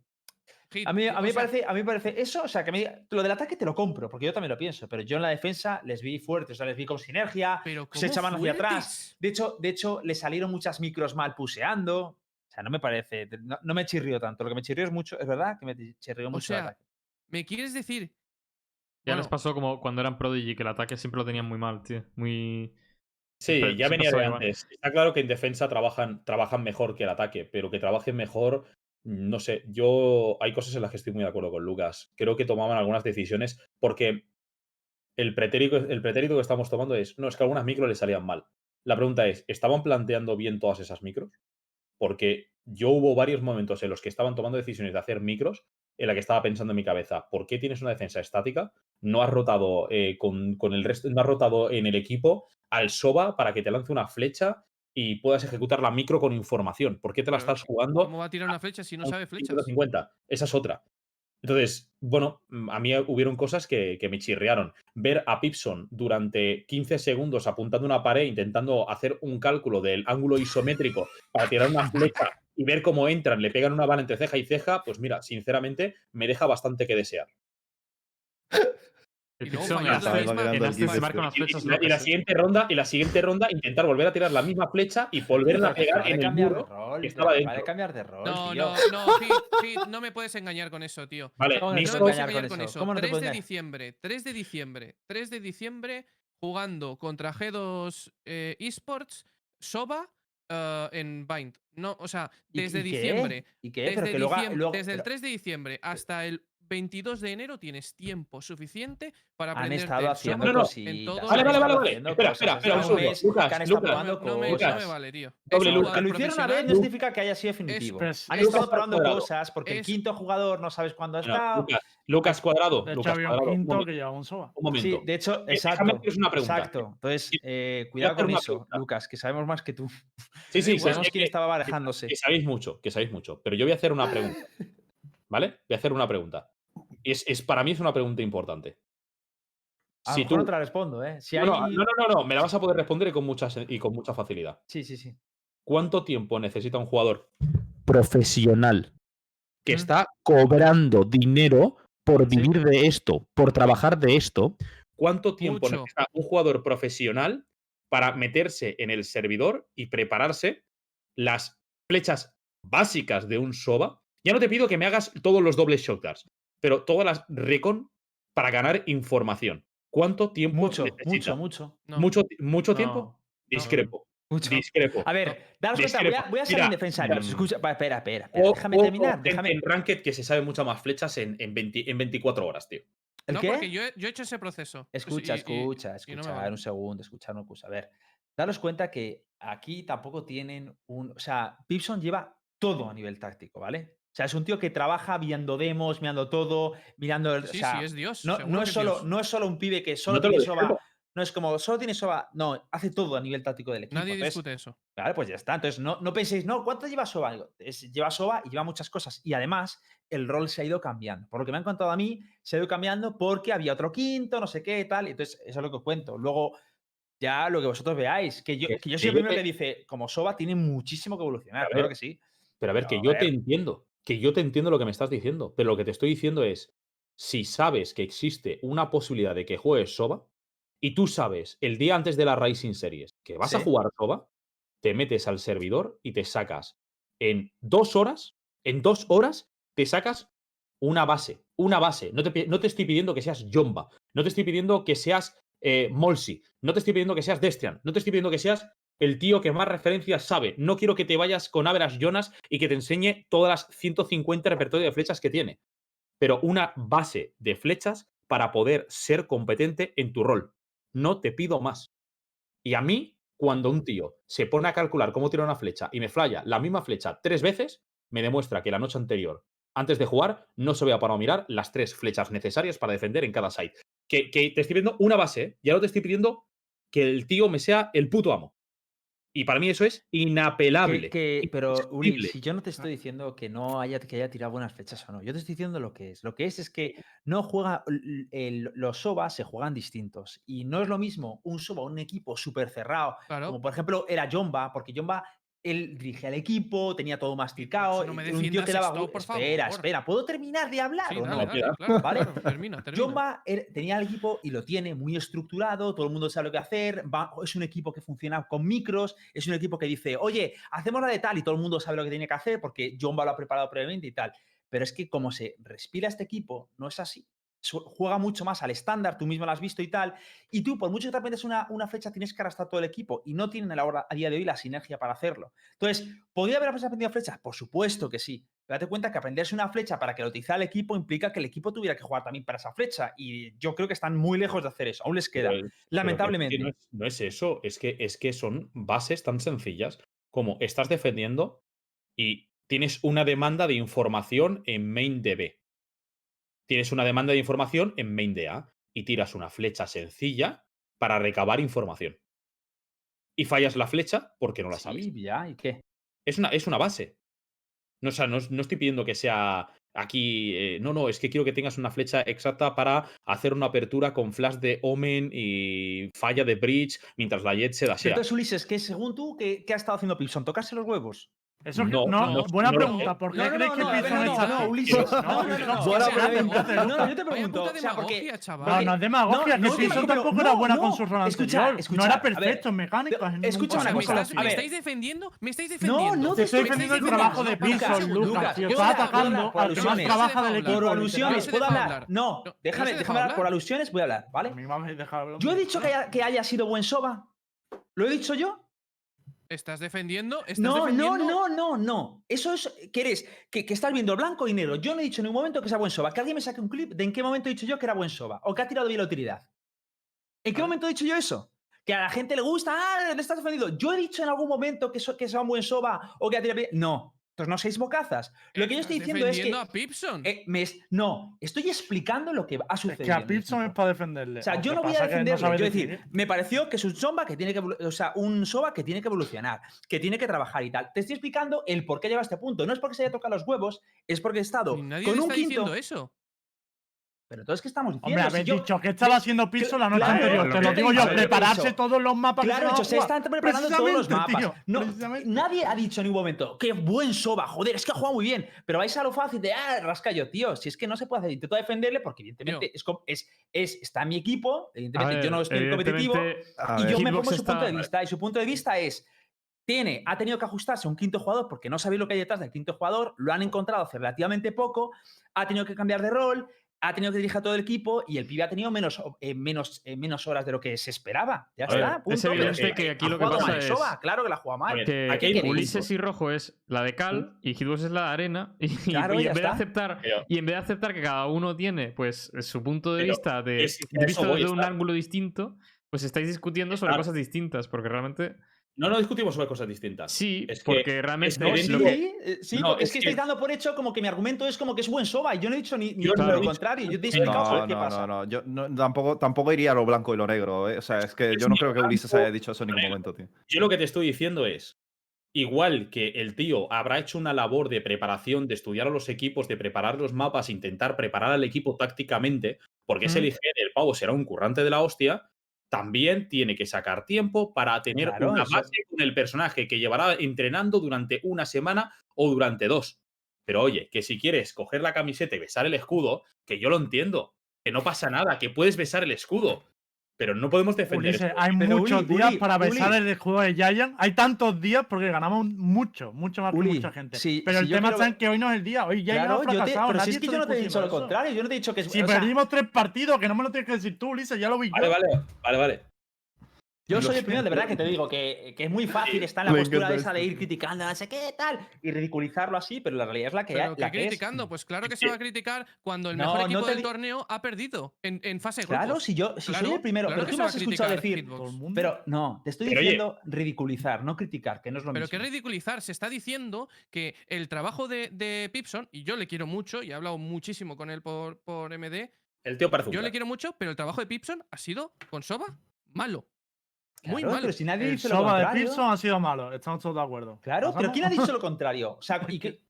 Hit, A mí, a, mí parece, a mí parece eso, o sea, que lo del ataque te lo compro, porque yo también lo pienso, pero yo en la defensa les vi fuertes, o sea, les vi con sinergia, pero se ¿cómo echaban hacia atrás. De hecho, de hecho, le salieron muchas micros mal puseando. O sea, no me parece, no, no me chirrió tanto. Lo que me chirrió es mucho, es verdad que me chirrió O mucho el ataque. ¿me quieres decir? Ya Bueno, les pasó como cuando eran Prodigy, que el ataque siempre lo tenían muy mal, tío. Muy. Sí, Siempre- ya siempre venía de antes. Está claro que en defensa trabajan, trabajan mejor que el ataque, pero que trabajen mejor, no sé. Yo hay cosas en las que estoy muy de acuerdo con Lucas. Creo que tomaban algunas decisiones porque el pretérito, el pretérito que estamos tomando es, no, es que algunas micros le salían mal. La pregunta es, ¿estaban planteando bien todas esas micros? Porque yo hubo varios momentos en los que estaban tomando decisiones de hacer micros en la que estaba pensando en mi cabeza, ¿por qué tienes una defensa estática? No has rotado eh, con, con el resto, no has rotado en el equipo al SOBA para que te lance una flecha y puedas ejecutar la micro con información. ¿Por qué te la Pero, estás jugando? ¿Cómo va a tirar una flecha si no sabe flechas? 50-50? Esa es otra. Entonces, bueno, mm, a mí hubieron cosas que, que me chirriaron. Ver a Pipson durante 15 segundos apuntando una pared, intentando hacer un cálculo del ángulo isométrico para tirar una flecha y ver cómo entran, le pegan una bala entre ceja y ceja, pues mira, sinceramente, me deja bastante que desear. El Y luego fallar la misma- en se Y, y la, y la locas, eh. siguiente ronda, y la siguiente ronda, intentar volver a tirar la misma flecha y volverla a pegar en el cambiar de muro. rol, que estaba que dentro. Vale cambiar de rol, No, tío. no, no, Hit, Hit, no me puedes engañar con eso, tío. Vale, ¿Cómo no me puedes engañar con con eso? eso. ¿Cómo no te 3 puedo de engañar? diciembre, 3 de diciembre, 3 de diciembre, jugando contra G2 eh, Esports, Soba eh, en Bind. No, o sea, ¿Y- desde y qué? diciembre. ¿Y qué? Desde, Pero que luego, diciembre- luego- desde el pero 3 de diciembre hasta el 22 de enero tienes tiempo suficiente para han estado haciendo No, cositas. Vale, vale, vale, vale. Espera, espera, un segundo. mes Lucas, que han estado Lucas. probando No me, no me Lucas. vale, tío. Doble Es Lucas. jugador Que lo hicieron una vez no significa que haya sido definitivo. Han Lucas estado probando Cuadrado. cosas porque el quinto jugador no sabes cuándo ha No, estado. Lucas, Lucas Cuadrado. de hecho, Lucas había un Cuadrado. Un quinto momento. que llevaba un soba. un momento. Sí, de hecho, déjame exacto. una pregunta. Exacto. Entonces, eh, cuidado con eso. Lucas, que sabemos más que tú. Sí, sí, sabemos quién estaba barajándose. que sabéis mucho, que sabéis mucho. Pero yo voy a hacer una pregunta. ¿Vale? Voy a hacer una pregunta. Es, es- para mí es una pregunta importante. A lo Si mejor tú- no te la respondo, ¿eh? Si no, hay... no, no, no, me la vas a poder responder y con mucha, y con mucha facilidad. Sí, sí, sí. ¿Cuánto tiempo necesita un jugador profesional que está cobrando dinero por Sí. vivir de esto, por trabajar de esto? ¿Cuánto tiempo Mucho. necesita un jugador profesional para meterse en el servidor y prepararse las flechas básicas de un SOBA? Ya no te pido que me hagas todos los dobles shotguns, pero todas las recon para ganar información. ¿Cuánto tiempo Mucho, necesita? mucho, mucho. No. ¿Mucho, mucho No, tiempo? no. Discrepo. Mucho. Discrepo. A ver, daros cuenta, voy a, voy a salir Mira, en defensa de mm, Escucha, espera, espera, espera, O- déjame o- terminar, o déjame. En Ranked que se sabe muchas más flechas en, en, 20 en 24 horas, tío. ¿El no, qué? porque yo he, yo he hecho ese proceso. Escucha, y- y- escucha, y no me escucha, vale. un segundo, escuchar una cosa. A ver, daros cuenta que aquí tampoco tienen un. O sea, Pipson lleva todo a nivel táctico, ¿vale? O sea, es un tío que trabaja viendo demos, mirando todo, mirando. el- Sí, o sea, sí, es Dios. no, es solo, Dios. no es solo un pibe que solo No tiene soba. No es como solo tiene soba. No, hace todo a nivel táctico del equipo. Nadie Entonces, discute eso. Claro, pues ya está. Entonces, no, no penséis, no, ¿cuánto lleva Soba? Es- lleva Soba y lleva muchas cosas. Y además, el rol se ha ido cambiando. Por lo que me han contado a mí, se ha ido cambiando porque había otro quinto, no sé qué, tal. y Entonces, eso es lo que os cuento. Luego, ya lo que vosotros veáis. Que yo, Que- yo soy el primero que dice, como Soba tiene muchísimo que evolucionar. A Claro ver, que sí. Pero a ver, que yo te ver. entiendo, que yo te entiendo lo que me estás diciendo, pero lo que te estoy diciendo es, si sabes que existe una posibilidad de que juegues SOBA, y tú sabes el día antes de la Rising Series que vas a jugar SOBA, te metes al servidor y te sacas en dos horas, en dos horas, te sacas una base, una base. No te, no te estoy pidiendo que seas Jomba, no te estoy pidiendo que seas eh, Molsi, no te estoy pidiendo que seas Destrian, no te estoy pidiendo que seas el tío que más referencias sabe. No quiero que te vayas con Average Jonas y que te enseñe todas las 150 repertorio de flechas que tiene. Pero una base de flechas para poder ser competente en tu rol. No te pido más. Y a mí, cuando un tío se pone a calcular cómo tirar una flecha y me falla la misma flecha tres veces, me demuestra que la noche anterior, antes de jugar, no se había parado a mirar las tres flechas necesarias para defender en cada site. Que, te estoy pidiendo una base, ¿eh? ya no te estoy pidiendo que el tío me sea el puto amo. Y para mí eso es inapelable. Que, que- pero, Imposible. si yo no te estoy diciendo que no haya, que haya tirado buenas flechas o no, yo te estoy diciendo lo que es. Lo que es es que no juega, el- los SOBA se juegan distintos. Y no es lo mismo un SOBA, un equipo súper cerrado, Claro. como por ejemplo era Jomba, porque Jomba, él dirigía el equipo, tenía todo masticado, no me un tío que defiendas daba... esto, gu- por espera, favor. espera, ¿puedo terminar de hablar Sí, o dale, no? dale, Mira. claro, ¿Vale? claro, termina, termina. Jomba er- tenía el equipo y lo tiene muy estructurado, todo el mundo sabe lo que hacer, va- es un equipo que funciona con micros, es un equipo que dice, oye, hacemos la de tal y todo el mundo sabe lo que tiene que hacer porque Jomba lo ha preparado previamente y tal. Pero es que como se respira este equipo, no es así. Juega mucho más al estándar, tú mismo lo has visto y tal. Y tú, por mucho que te aprendas una, una flecha, tienes que arrastrar todo el equipo y no tienen a, la hora, a día de hoy la sinergia para hacerlo. Entonces, ¿podría haber aprendido flechas? Por supuesto que sí. Pero date cuenta que aprenderse una flecha para que lo utilizara el equipo implica que el equipo tuviera que jugar también para esa flecha. Y yo creo que están muy lejos de hacer eso. Aún les queda. Pero- pero que- que lamentablemente. no, es, no es eso, es que, es que son bases tan sencillas como estás defendiendo y tienes una demanda de información en main DB. Tienes una demanda de información en main DA y tiras una flecha sencilla para recabar información. Y fallas la flecha porque no la sabes. Sí, ya, ¿y qué? Es una, es una base. No, o sea, no, no estoy pidiendo que sea aquí. eh, no, no, es que quiero que tengas una flecha exacta para hacer una apertura con flash de Omen y falla de Bridge mientras la Jet se dasea. Entonces, Ulises, ¿qué según tú, ¿qué, qué ha estado haciendo Pilson? ¿Tocarse los huevos? Eso es que- No, no, no, buena no pregunta. ¿Por qué No, no, crees no, que no, no, está no? Ulises, No, no, no, no, no, buena pregunta. no, no, yo te pregunto, o sea, porque- demagogia, chaval. No, no es demagogia, No, que no, pero- tampoco no, era buena no, con su rol escucha, no era perfecto en mecánicas. escucha una me cosa, estás, me estáis defendiendo, me estáis defendiendo. No, no Te estoy defendiendo el trabajo de no, Lucas, Tío, yo está voy a hablar atacando por al que más alusiones. trabaja del Por equipo. Por No alusiones, ¿puedo hablar? No, No, déjame, no hablar. Por alusiones voy a hablar, A ¿vale? mí me habéis dejado hablar, Yo he dicho que haya sido buen Soba. ¿Lo he dicho yo? ¿Estás defendiendo? ¿Estás No, no, defendiendo? no, no, no. Eso es que eres, que, que estás viendo blanco y negro. Yo no he dicho en ningún momento que sea buen soba. Que alguien me saque un clip de en qué momento he dicho yo que era buen soba. O que ha tirado bien la utilidad. ¿En qué momento he dicho yo eso? Que a la gente le gusta, ah, le estás defendiendo. Yo he dicho en algún momento que, so- que sea un buen soba o que ha tirado bien. No. Entonces no seis bocazas. Lo que yo estoy diciendo es que. a Pipson. eh, me es- no, estoy explicando lo que ha Es sucedido. que a Pilson es para defenderle. O sea, yo no voy a defenderle. sabe yo decir, definir. me pareció que es un Somba que tiene que, o sea, un Soba que tiene que evolucionar, que tiene que trabajar y tal. Te estoy explicando el por qué llega a este punto. No es porque se haya tocado los huevos, es porque he estado nadie con le un está quinto. diciendo eso. Pero entonces, ¿qué estamos diciendo? Hombre, Si habéis yo- dicho que estaba haciendo piso la noche claro, anterior. lo Te que lo digo yo, prepararse todos los mapas. que Claro, hecho, se están preparando todos los mapas. tío, No, nadie ha dicho en ningún momento, qué buen Soba, joder, es que ha jugado muy bien. Pero vais a lo fácil de, ah, rasca yo, tío. Si es que no se puede hacer, intento defenderle porque evidentemente es, es, es, está en mi equipo, evidentemente yo no estoy competitivo. Y ver, yo me pongo su punto de vista. Y su punto de vista es. Tiene, ha tenido que ajustarse a un quinto jugador porque no sabéis lo que hay detrás del quinto jugador, lo han encontrado hace relativamente poco, ha tenido que cambiar de rol, ha tenido que dirigir a todo el equipo y el pibe ha tenido menos, eh, menos, eh, menos horas de lo que se esperaba. Ya ver, está, es punto. Pero evidente es que aquí lo que pasa mal es- Soba, claro que la juega mal. que aquí? Ulises y Rojo es la de Cal y Hitbox es la de Arena. Y, Claro, en vez de aceptar Pero- y en vez de aceptar que cada uno tiene pues su punto de Pero vista de, es visto desde un ángulo distinto, pues estáis discutiendo sobre Claro. cosas distintas porque realmente No, no discutimos sobre cosas distintas. sí, Es que- porque realmente es que No, es sí, lo que- eh, sí, No, porque es es que que- estáis dando por hecho como que mi argumento es como que es buen Soba y yo no he dicho ni, ni lo contrario. Yo te he explicado No, qué no, pasa. no, no. Yo no- tampoco, tampoco iría a lo blanco y lo negro. ¿eh? O sea, es que Es yo no creo que Ulises haya dicho eso en ningún momento, tío. Yo lo que te estoy diciendo es, igual que el tío habrá hecho una labor de preparación, de estudiar a los equipos, de preparar los mapas, intentar preparar al equipo tácticamente, porque es el Mm. IGN, el pavo será un currante de la hostia, también tiene que sacar tiempo para tener Claro, una eso- base con el personaje que llevará entrenando durante una semana o durante dos. Pero oye, que si quieres coger la camiseta y besar el escudo, que yo lo entiendo, que no pasa nada, que puedes besar el escudo, pero no podemos defender Ulises, hay Pero, muchos Uli, días Uli, para besar Uli. el juego de Giant. Hay tantos días porque ganamos mucho, mucho más Uli, que mucha gente. si- pero si el tema quiero- está en que hoy no es el día. Hoy Giant Claro, ha yo te, fracasado. pero si nadie es que yo no te he dicho lo contrario, yo no te he dicho que es Si o sea, perdimos tres partidos, que no me lo tienes que decir tú, Ulises, ya lo vi Vale, yo. vale, vale, vale. Yo soy el primero, de verdad, que te digo que, que es muy fácil estar en la Me postura esa de ir criticando, no sé qué tal, y ridiculizarlo así, pero la realidad es la que, Pero la que que es. criticando, pues claro que se va a criticar cuando el No, mejor equipo del torneo ha perdido en, en fase de grupos. Claro, si yo si soy el primero, claro pero que tú me has escuchado decir. Pero no, te estoy Pero, oye- diciendo ridiculizar, no criticar, que no es lo Pero mismo. que ridiculizar, se está diciendo que el trabajo de, de Pipson, y yo le quiero mucho, y he hablado muchísimo con él por, por MD, El tío parece un yo le quiero mucho, pero el trabajo de Pipson ha sido, con Soba, malo. Muy Claro, malo. Pero si nadie El dice lo Soba de contrario. Pearson ha sido malo. Estamos todos de acuerdo. Claro, pero ¿Pasamos? ¿quién ha dicho lo contrario? O sea, y que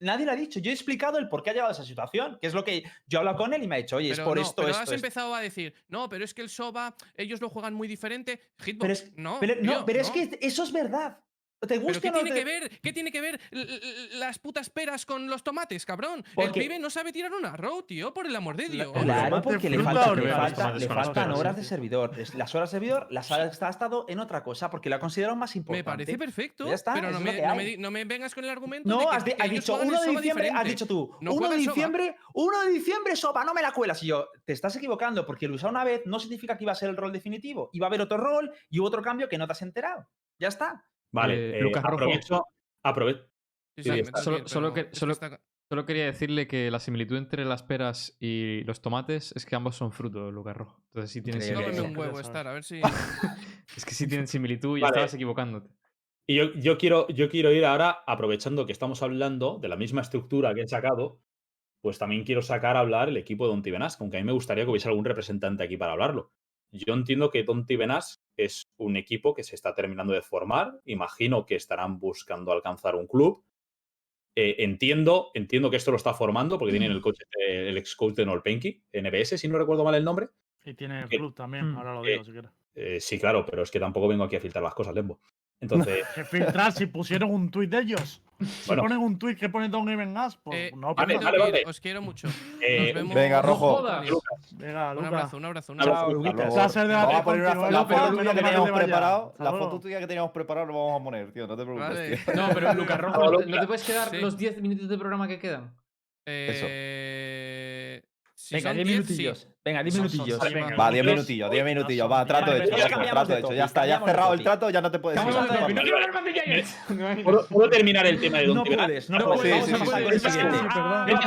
nadie lo ha dicho. Yo he explicado el por qué ha llegado a esa situación, que es lo que yo he hablado con él y me ha dicho, oye, es Pero por no, esto, pero esto, has esto. empezado a decir, no, pero es que el Soba, ellos lo juegan muy diferente. Hitbox, Pero es, no, pero, no, tío, pero es no. que eso es verdad. ¿Te ¿Pero gusta qué tiene te- que ver? ¿Qué tiene que ver l- l- las putas peras con los tomates, cabrón? Porque- El pibe no sabe tirar un arrow, tío, por el amor de Dios. Claro, porque le, falta, falta- faltan peras, horas sí. de servidor. Las horas de servidor las ha ha estado en otra cosa porque la consideraron más importante. Me parece perfecto, Ya está, pero no lo me, no, me, no me vengas con el argumento No, de que, has, de- que has dicho juegan 1 el de diciembre, has dicho tú, No 1 de diciembre, 1 de diciembre, Soba, no me la cuelas. Y yo, te estás equivocando, porque el usar una vez no significa que iba a ser el rol definitivo. Iba a haber otro rol y hubo otro cambio que no te has enterado. Ya está. Vale, Eh, eh, Lucas Rojo. aprovecho, aprove- Sí, Sí, sí, me está. tengo Solo- solo que- solo- está- Solo quería decirle que la similitud entre las peras y los tomates es que ambos son fruto, Lucas Rojo. Entonces sí tienen similitud. un Eso. huevo, estar, a ver si. Es que sí tienen similitud y Vale. estabas equivocándote. Y yo, yo quiero, yo quiero ir ahora, aprovechando que estamos hablando de la misma estructura que he sacado, pues también quiero sacar a hablar el equipo de Don Tibenas, aunque a mí me gustaría que hubiese algún representante aquí para hablarlo. Yo entiendo que Don Tibenas es un equipo que se está terminando de formar, imagino que estarán buscando alcanzar un club. Eh, entiendo, entiendo que esto lo está formando porque tienen el coach, eh, el ex coach de Nolpenki, NBS, si no recuerdo mal el nombre. Y tiene el Que- club también, Mm. ahora lo Eh, digo si quieres. Eh, sí, claro, pero es que tampoco vengo aquí a filtrar las cosas, Lembo. Entonces, Que filtrar si pusieron un tuit de ellos. Si Bueno. ponen un tuit que pone Don Even Us, pues Eh, no vale, vale, vale. Os quiero mucho. eh, Nos vemos. venga, No Rojo. jodas. Venga, Un Luca. abrazo, un abrazo, un Abrazo, abrazo. Lucas. Por Placer de Vamos a poner una, la foto tuya que teníamos preparado. La foto tuya que teníamos preparado lo vamos a poner, tío. No te preocupes, Vale. tío. No, pero Lucas Rojo, ¿no te- ¿no te puedes quedar Sí. los 10 minutos de programa que quedan? Eh, si Venga, son 10 10, minutillos. sí. Venga, 10 Son- son- minutillos. son- Venga. Va, 10 Nosotros- minutillos, 10 minutillos. no, Va, trato ya, hecho, trato de hecho. Ya está, ya has de cerrado el trato, ya no te puedes ir. No quiero hablar más de Giants. ¿Puedo, puedo terminar el tema de Don No puedes, no puedes. sí, sí, sí, es más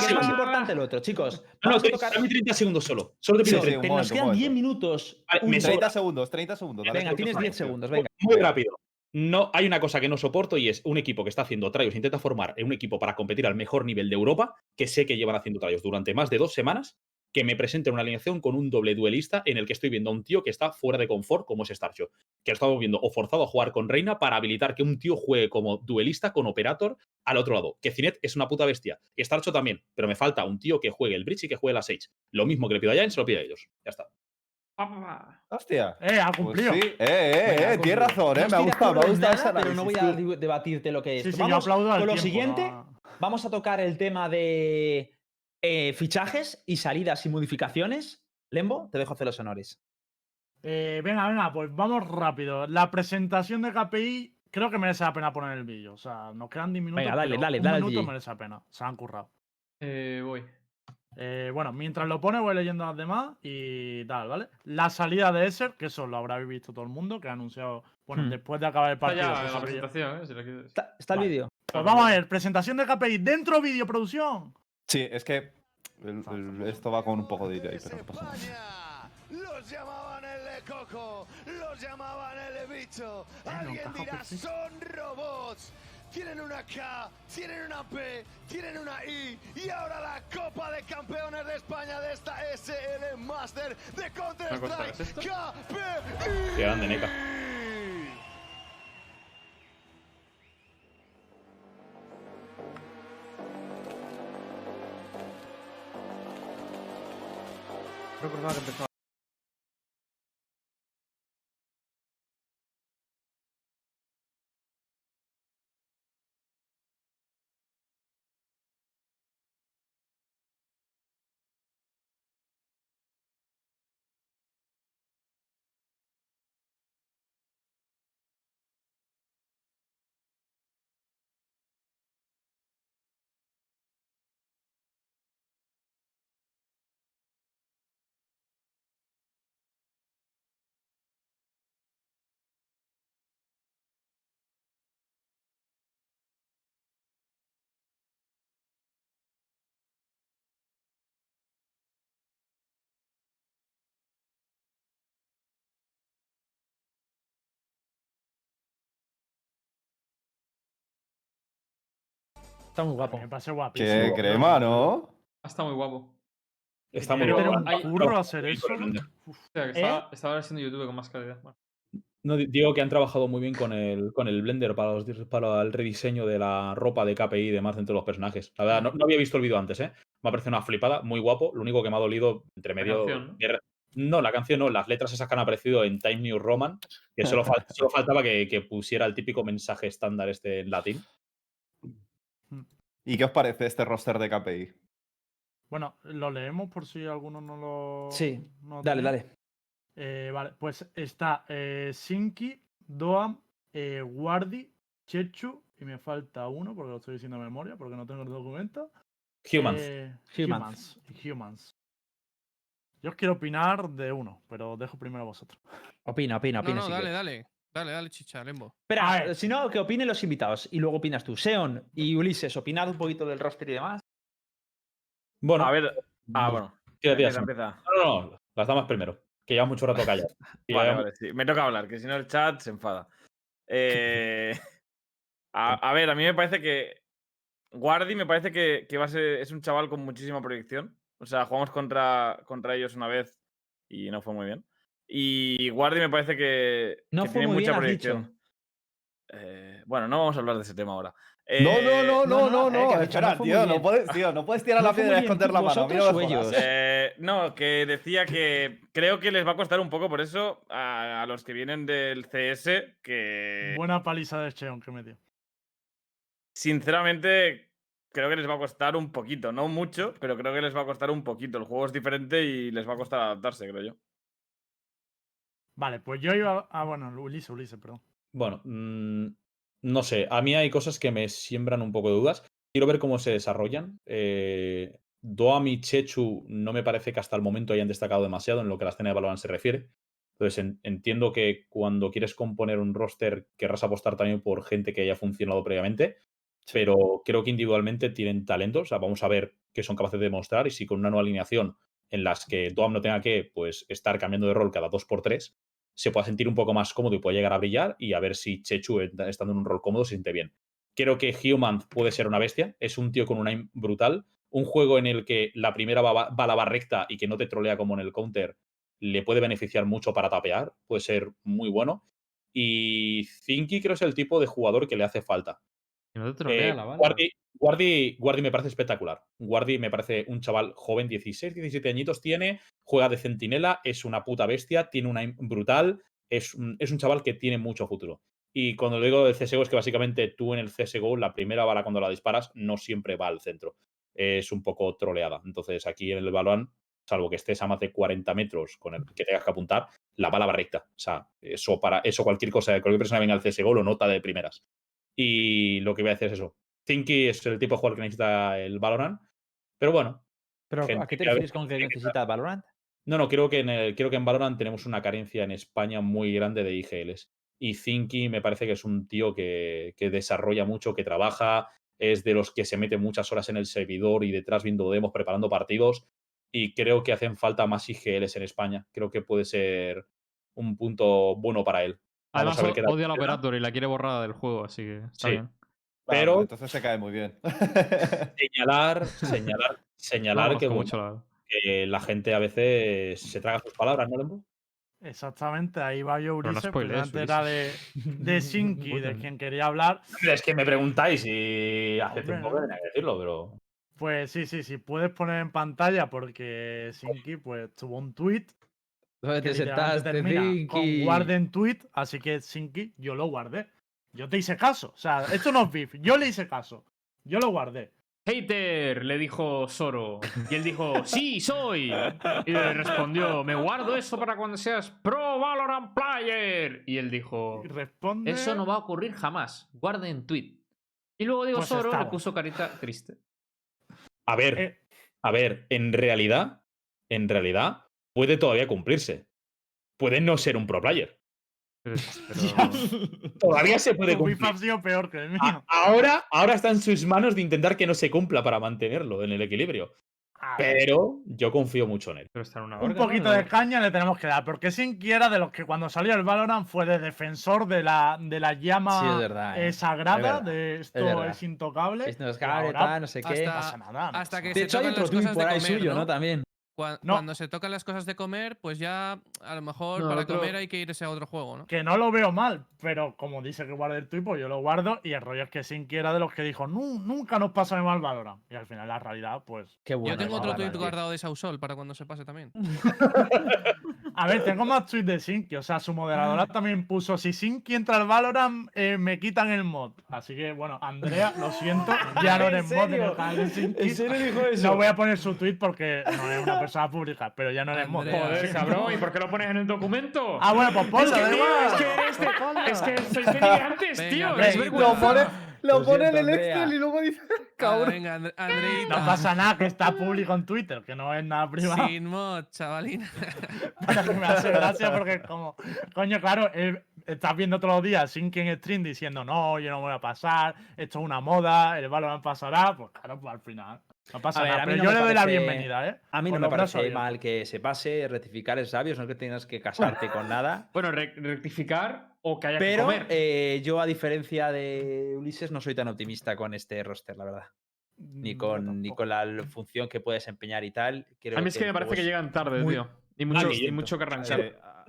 segundos. importante el otro, chicos. No, no, dame 30 segundos solo. Solo te pido sí, 30. un Pero nos quedan momento. 10 minutos. Vale, Un me solo. 30 segundos, 30 segundos. Venga, tienes tú, 10 tú. segundos, venga. Muy rápido. No, hay una cosa que no soporto y es un equipo que está haciendo tryos, intenta formar un equipo para competir al mejor nivel de Europa, que sé que llevan haciendo tryos durante más de dos semanas, que me presenten una alineación con un doble duelista en el que estoy viendo a un tío que está fuera de confort, como es Starcho. Que lo estamos viendo o forzado a jugar con Reina para habilitar que un tío juegue como duelista con Operator al otro lado. Que Cinet es una puta bestia. Y Starcho también. Pero me falta un tío que juegue el Bridge y que juegue la Sage. Lo mismo que le pido a Giants, se lo pido a ellos. Ya está. Hostia. Eh, ha Pues cumplido. sí, eh, eh, Venga, eh, tienes razón, eh. No me ha gustado, me ha gustado ese Pero no voy a debatirte lo que es. Sí, sí, yo Vamos aplaudo al con lo siguiente. no- Vamos a tocar el tema de eh, fichajes y salidas y modificaciones. Lembo, te dejo hacer los honores. Eh, venga, venga, pues vamos rápido. La presentación de KPI creo que merece la pena poner el vídeo. O sea, nos quedan 10 minutos. Venga, dale, pero dale, un dale al minuto merece la pena. Se han currado. Eh, voy. Eh, bueno, mientras lo pone, voy leyendo las demás y tal, ¿vale? La salida de Esser, que eso lo habrá visto todo el mundo, que ha anunciado, bueno, Hmm. después de acabar el Está partido. ya en la habría- presentación, ¿eh? Si. ¿Está, está el Vale. vídeo? Pues vamos a ver, presentación de KPI dentro vídeo producción. Sí, es que el- el- esto va con un poco de delay, pero no pasa nada. Los llamaban el de coco, los llamaban el de bicho. no Alguien dirá, son robots. Tienen una K, tienen una P, tienen una I y ahora la Copa de Campeones de España de esta SL Master de Counter ¿Una cosa Strike. KPI. Qué grande, Está muy guapo. Me parece guapísimo. Qué crema, ¿no? Está muy guapo. Está muy Pero guapo. un Hay- curro hacer eso. O sea, que ¿Eh? estaba, estaba haciendo YouTube con más calidad. Bueno. No, di- digo que han trabajado muy bien con el, con el Blender para, los para el rediseño de la ropa de KPI y demás dentro de los personajes. La verdad, no, no había visto el vídeo antes, ¿eh? Me ha parecido una flipada, muy guapo. Lo único que me ha dolido entre La medio. canción, ¿no? la canción no, las letras esas que han aparecido en Time New Roman, que solo, fal- solo faltaba que, que pusiera el típico mensaje estándar este en latín. ¿Y qué os parece este roster de KPI? Bueno, lo leemos por si alguno no lo. Sí, no Dale, dale. Eh, vale, pues está eh, Sinki, Doam, eh, Wardi, Chechu, y me falta uno porque lo estoy diciendo de memoria porque no tengo el documento. Humans. Eh, Humans. humans. Yo os quiero opinar de uno, pero dejo primero a vosotros. Opina, opina, No, opina. no, si dale, quieres. dale. Dale, dale, chicha, Lembo. Espera, si no, que opinen los invitados y luego opinas tú. Seon y Ulises, opinad un poquito del roster y demás. Bueno, A ver. Ah, bueno. Empieza, Sam. empieza. No, no, no, las damas primero. Que lleva mucho rato calladas. Que Vale, vale, sí. Me toca hablar, que si no el chat se enfada. Eh, a, a ver, a mí me parece que. Guardi me parece que, que va a ser, es un chaval con muchísima proyección. O sea, jugamos contra, contra ellos una vez y no fue muy bien. Y Guardi me parece que, No que fue tiene muy mucha bien, has dicho. proyección. Eh, bueno, no vamos a hablar de ese tema ahora. No, no, Eh, no, no, no, no, eh, no. dicho, Espera, tío, no puedes, tío, no puedes tirar No la piedra y esconder la mano. A mí no me ¿vosotros o jodas. ellos? Eh, no, que decía que creo que les va a costar un poco por eso a, a los que vienen del CS, que Buena paliza de Cheon que me dio. sinceramente creo que les va a costar un poquito, no mucho, pero creo que les va a costar un poquito. El juego es diferente y les va a costar adaptarse, creo yo. Vale, pues yo iba. Ah, bueno, Ulises, Ulises, perdón. Bueno, mm, no sé, a mí hay cosas que me siembran un poco de dudas. Quiero ver cómo se desarrollan. Eh, Doam y Chechu no me parece que hasta el momento hayan destacado demasiado en lo que a la escena de Valorant se refiere. Entonces en- entiendo que cuando quieres componer un roster querrás apostar también por gente que haya funcionado previamente, pero creo que individualmente tienen talento. O sea, vamos a ver qué son capaces de demostrar y si con una nueva alineación en las que Doam no tenga que pues, estar cambiando de rol cada dos por tres, se pueda sentir un poco más cómodo y pueda llegar a brillar y a ver si Chechu, estando en un rol cómodo, se siente bien. Creo que Human puede ser una bestia, es un tío con una aim brutal, un juego en el que la primera va, va la recta y que no te trolea como en el counter, le puede beneficiar mucho para tapear, puede ser muy bueno. Y Zinky creo es el tipo de jugador que le hace falta. Que no te trolea Eh, la. Guardi, Guardi- Guardi me parece espectacular. Guardi me parece un chaval joven, 16, 17 añitos tiene, juega de centinela, es una puta bestia, tiene una brutal, es un, es un chaval que tiene mucho futuro. Y cuando lo digo del CSGO es que básicamente tú en el CSGO la primera bala cuando la disparas no siempre va al centro. Es un poco troleada. Entonces aquí en el balón, salvo que estés a más de 40 metros con el que tengas que apuntar, la bala va recta. O sea, eso para eso cualquier cosa, cualquier persona que venga al CSGO lo nota de primeras. Y lo que voy a decir es eso. Tinky es el tipo de jugador que necesita el Valorant. Pero bueno, Pero Gente ¿a qué te refieres con que necesita Valorant? no, no, creo que, en el- creo que en Valorant tenemos una carencia en España muy grande de IGLs. Y Zinky me parece que es un tío que, que desarrolla mucho, que trabaja, es de los que se mete muchas horas en el servidor y detrás viendo demos, preparando partidos. Y creo que hacen falta más IGLs en España. Creo que puede ser un punto bueno para él. Además, a odia al queda. Operator y la quiere borrada del juego, así que está Sí. bien. Claro, Pero- entonces se cae muy bien. Señalar, señalar, señalar No que, bueno, mucho la- que la gente a veces se traga sus palabras, ¿no, Lembo? Exactamente, ahí va yo, Pero no Ulises, spoilees, precisamente era de, de Sinky, de quien quería hablar. Es que me preguntáis y hace Hombre, tiempo ¿no? que tenía que decirlo, pero. Pues sí, sí, sí, puedes poner en pantalla porque Sinky pues tuvo un tweet ¿Dónde que te sentaste, termina con Zinky? guarden tweet, así que Sinky, yo lo guardé. Yo te hice caso, o sea, esto no es beef, yo le hice caso. Yo lo guardé. Hater, le dijo Soro. Y él dijo, sí, soy. Y le respondió, me guardo eso para cuando seas Pro Valorant Player. Y él dijo, responde. eso no va a ocurrir jamás. Guarden tweet. Y luego digo Pues Soro le estaba. puso carita triste. A ver, Eh, a ver, en realidad, en realidad, puede todavía cumplirse. Puede no ser un pro player. Pero, pero- Todavía se puede cumplir. ha sido peor que el mío. Ahora, ahora está en sus manos de intentar que no se cumpla para mantenerlo en el equilibrio. A ver, Pero yo confío mucho en él. pero está en una Un ¿no? poquito de caña le tenemos que dar, porque Sinky era de los que cuando salió el Valorant fue de defensor de la, de la llama Sí, es verdad, eh, sagrada, verdad, de esto es intocable. Es nos y cabre, ahora tal, no sé qué. no Hasta- pasa nada. no hasta pasa que De hecho, hay otro tweet por ahí comer, suyo, ¿no? ¿no? También. No. Cuando se tocan las cosas de comer, pues ya a lo mejor No, para otro- comer hay que irse a otro juego, ¿no? Que no lo veo mal, pero como dice que guarde el tweet, pues yo lo guardo. Y el rollo es que Sinky era de los que dijo, "Nu- nunca nos pasa de mal Valorant. Y al final la realidad, pues. Qué bueno. Yo tengo otro tío. guardado de Sausol para cuando se pase también. A ver, tengo más tweets de Sinky. O sea, su moderadora también puso: si Sinky entra al Valorant, eh, me quitan el mod. Así que, bueno, Andrea, lo siento, ya no ¿En eres mod en el canal de Sinky. ¿En serio dijo eso? No voy a poner su tweet porque no es una persona pública, pero ya no eres mod. Andrea. Joder, cabrón, ¿y por qué lo pones en el documento? Ah, bueno, pues ponlo, es que, tío, es que, este- es que sois delirantes, Venga, tío. hombre, Es lo vergüenza. Lo pone, lo Lo pone en el Andrea. Excel y luego dice, Ah, cabrón. venga, And- Andreita. No pasa nada, que está público en Twitter, que no es nada privado. Sin mod, chavalina. Pero que me hace gracia porque es como, coño, claro, él- estás viendo todos los días Sinky en stream diciendo, no, yo no voy a pasar, esto es una moda, el Valorant pasará, pues claro, pues al final. No pasa A ver, nada, a mí pero no yo le doy la bienvenida, ¿eh? A mí no me parece mal que se pase, rectificar es sabio, no es que tengas que casarte con nada. Bueno, re- rectificar o que haya que Pero comer. eh, yo, a diferencia de Ulises, no soy tan optimista con este roster, la verdad. Mm, Ni yo con, ni con la función que puede desempeñar y tal. Creo a mí es que me parece que es- llegan tarde, muy tío. Y mucho, y mucho que arrancar. Eh, a,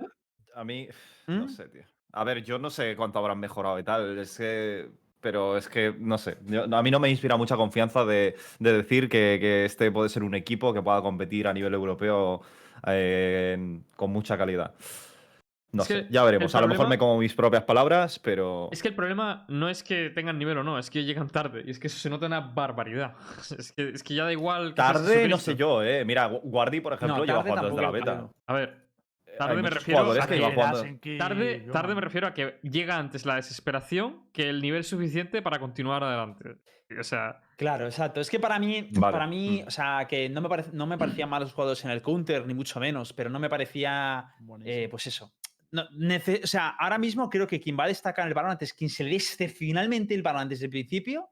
a mí, no ¿Mm? sé, tío. A ver, yo no sé cuánto habrán mejorado y tal. Es que. Pero es que, no sé. yo- a mí no me inspira mucha confianza de, de decir que, que este puede ser un equipo que pueda competir a nivel europeo eh, con mucha calidad. No Es sé, ya veremos. A lo mejor me como mis propias palabras, pero. Es que el problema no es que tengan nivel o no, es que llegan tarde. Y es que eso se nota una barbaridad. Es que, es que ya da igual. que Tarde, no sé yo, eh. Mira, Guardi, por ejemplo, No, lleva jugando desde la beta. A ver, Tarde me refiero jugadores a que que tarde, tarde me refiero a que llega antes la desesperación que el nivel suficiente para continuar adelante. O sea, Claro, exacto. Es que para mí, Vale. para mí, Mm. o sea, que no me, no me parecían malos jugadores en el counter, ni mucho menos, pero no me parecía, eh, pues eso. No, nece- o sea, ahora mismo creo que quien va a destacar el Valorant es quien se le dé excepcionalmente el Valorant desde el principio,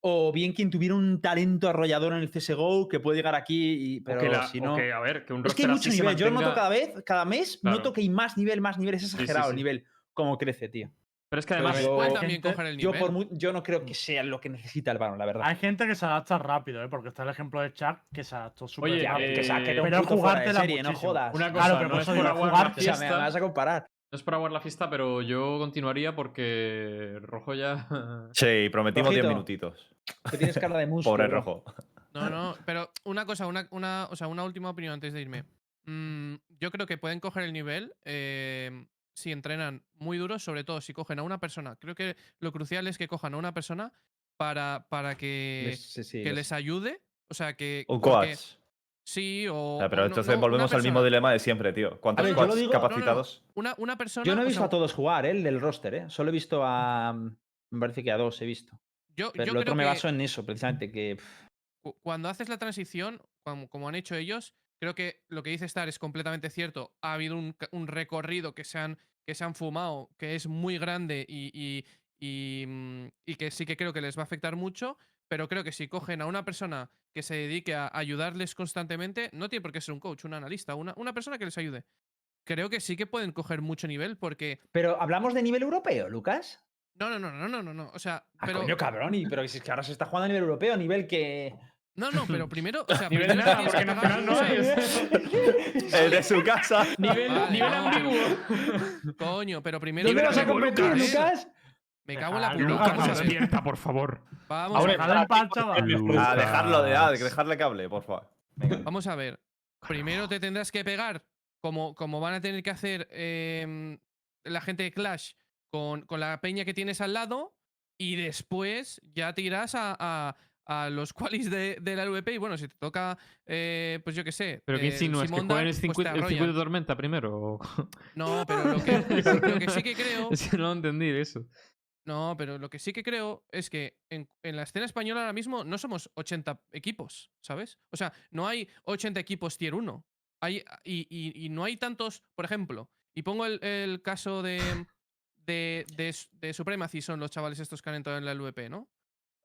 o bien quien tuviera un talento arrollador en el CSGO que puede llegar aquí, y, pero la- si no... que, a ver, que un Es que hay mucho se nivel. Yo noto cada vez, cada mes, Claro. noto que hay más nivel, más nivel. Es sí, exagerado el nivel, como crece, tío. Pero es que además. yo- puede también gente- coger el Yo, nivel. por mu- yo no creo que sea lo que necesita el balón, la verdad. Hay gente que se adapta rápido, ¿eh? porque está el ejemplo de Chuck que se adaptó súper rápido. sea, que pero fuera de jugártela serie, no jodas. Una Claro, cosa, pero no por es por la jugar- sea, me, vas a comparar. No es por aguar la fiesta, pero yo continuaría porque Rojo ya. Sí, prometimos 10 Rojito. minutitos. Que tienes cara de músculo. Pobre rojo. No, no, pero una cosa, una, una, o sea, una última opinión antes de irme. Mm, yo creo que pueden coger el nivel eh, si entrenan muy duro, sobre todo si cogen a una persona. Creo que lo crucial es que cojan a una persona para, para que, Les- sí, sí, que les- les ayude. O sea, que. Un coach. Sí, o. O sea, pero o entonces no, volvemos al mismo dilema de siempre, tío. ¿Cuántos ver, yo lo coaches digo- no, no, no. capacitados? Una, una persona. Yo no he o visto sea, a todos jugar, ¿eh? el del roster, ¿eh? Solo he visto a. Me parece que a dos he visto. Yo, Pero yo el otro creo me que- baso en eso, precisamente. Que. cuando haces la transición, como, como han hecho ellos, creo que lo que dice Star es completamente cierto. Ha habido un, un recorrido que se, han, que se han fumado, que es muy grande y, y- y, mm, y que sí que creo que les va a afectar mucho. Pero creo que si cogen a una persona que se dedique a ayudarles constantemente, no tiene por qué ser un coach, un analista, una, una persona que les ayude. Creo que sí que pueden coger mucho nivel porque. Pero hablamos de nivel europeo, Lucas. No, no, no, no, no, no, no. O sea, Ah, pero. coño, cabrón. Y, pero si es que ahora se está jugando a nivel europeo, a nivel que. No, no, pero primero. O sea, Nivel primero nada, tienes que porque nacional no hay. El de su casa. nivel Vale, nivel no, ambiguo. Coño, pero primero. ¿Dónde Nivel vas a competir, Lucas. Me cago en la puta. Lucas, Vamos a ver. despierta, por favor. Vamos Ahora a ver. A dejarlo de, a dejarle cable, por favor. Vamos a ver. Primero te tendrás que pegar, como, como van a tener que hacer em, la gente de Clash con, con la peña que tienes al lado, y después ya te irás a, a- a los qualis de, de la LVP. Y bueno, si te toca, eh, pues yo qué sé. Pero que eh, insinúas que Simondar, jueguen el pues circuito, el circuito de tormenta primero. No, pero lo que, lo que sí que creo. Es que no entendí eso. No, pero lo que sí que creo es que en, en la escena española ahora mismo no somos 80 equipos, ¿sabes? O sea, no hay 80 equipos tier 1. Hay, y, y- y no hay tantos, por ejemplo, y pongo el, el caso de, de, de, de Supremacy, son los chavales estos que han entrado en la LVP, ¿no?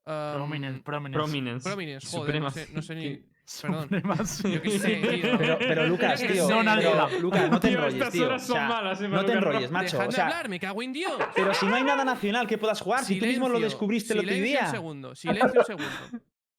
Prominence, Um, prominence. Prominence. Prominence, joder, no sé, no sé ni... Perdón. Supremacy. Yo qué sé, tío. Pero, pero Lucas, Yo qué tío. sé, pero, Donald tío. Lucas, no te Tío, enrolles, estas tío. horas O son sea, malas, eh, no te enrolles, no- macho. Dejadme O sea, hablar, me cago en Dios. pero si no hay nada nacional que puedas jugar, si tú mismo lo Silencio, descubriste el otro silencio día. Un segundo, silencio un segundo.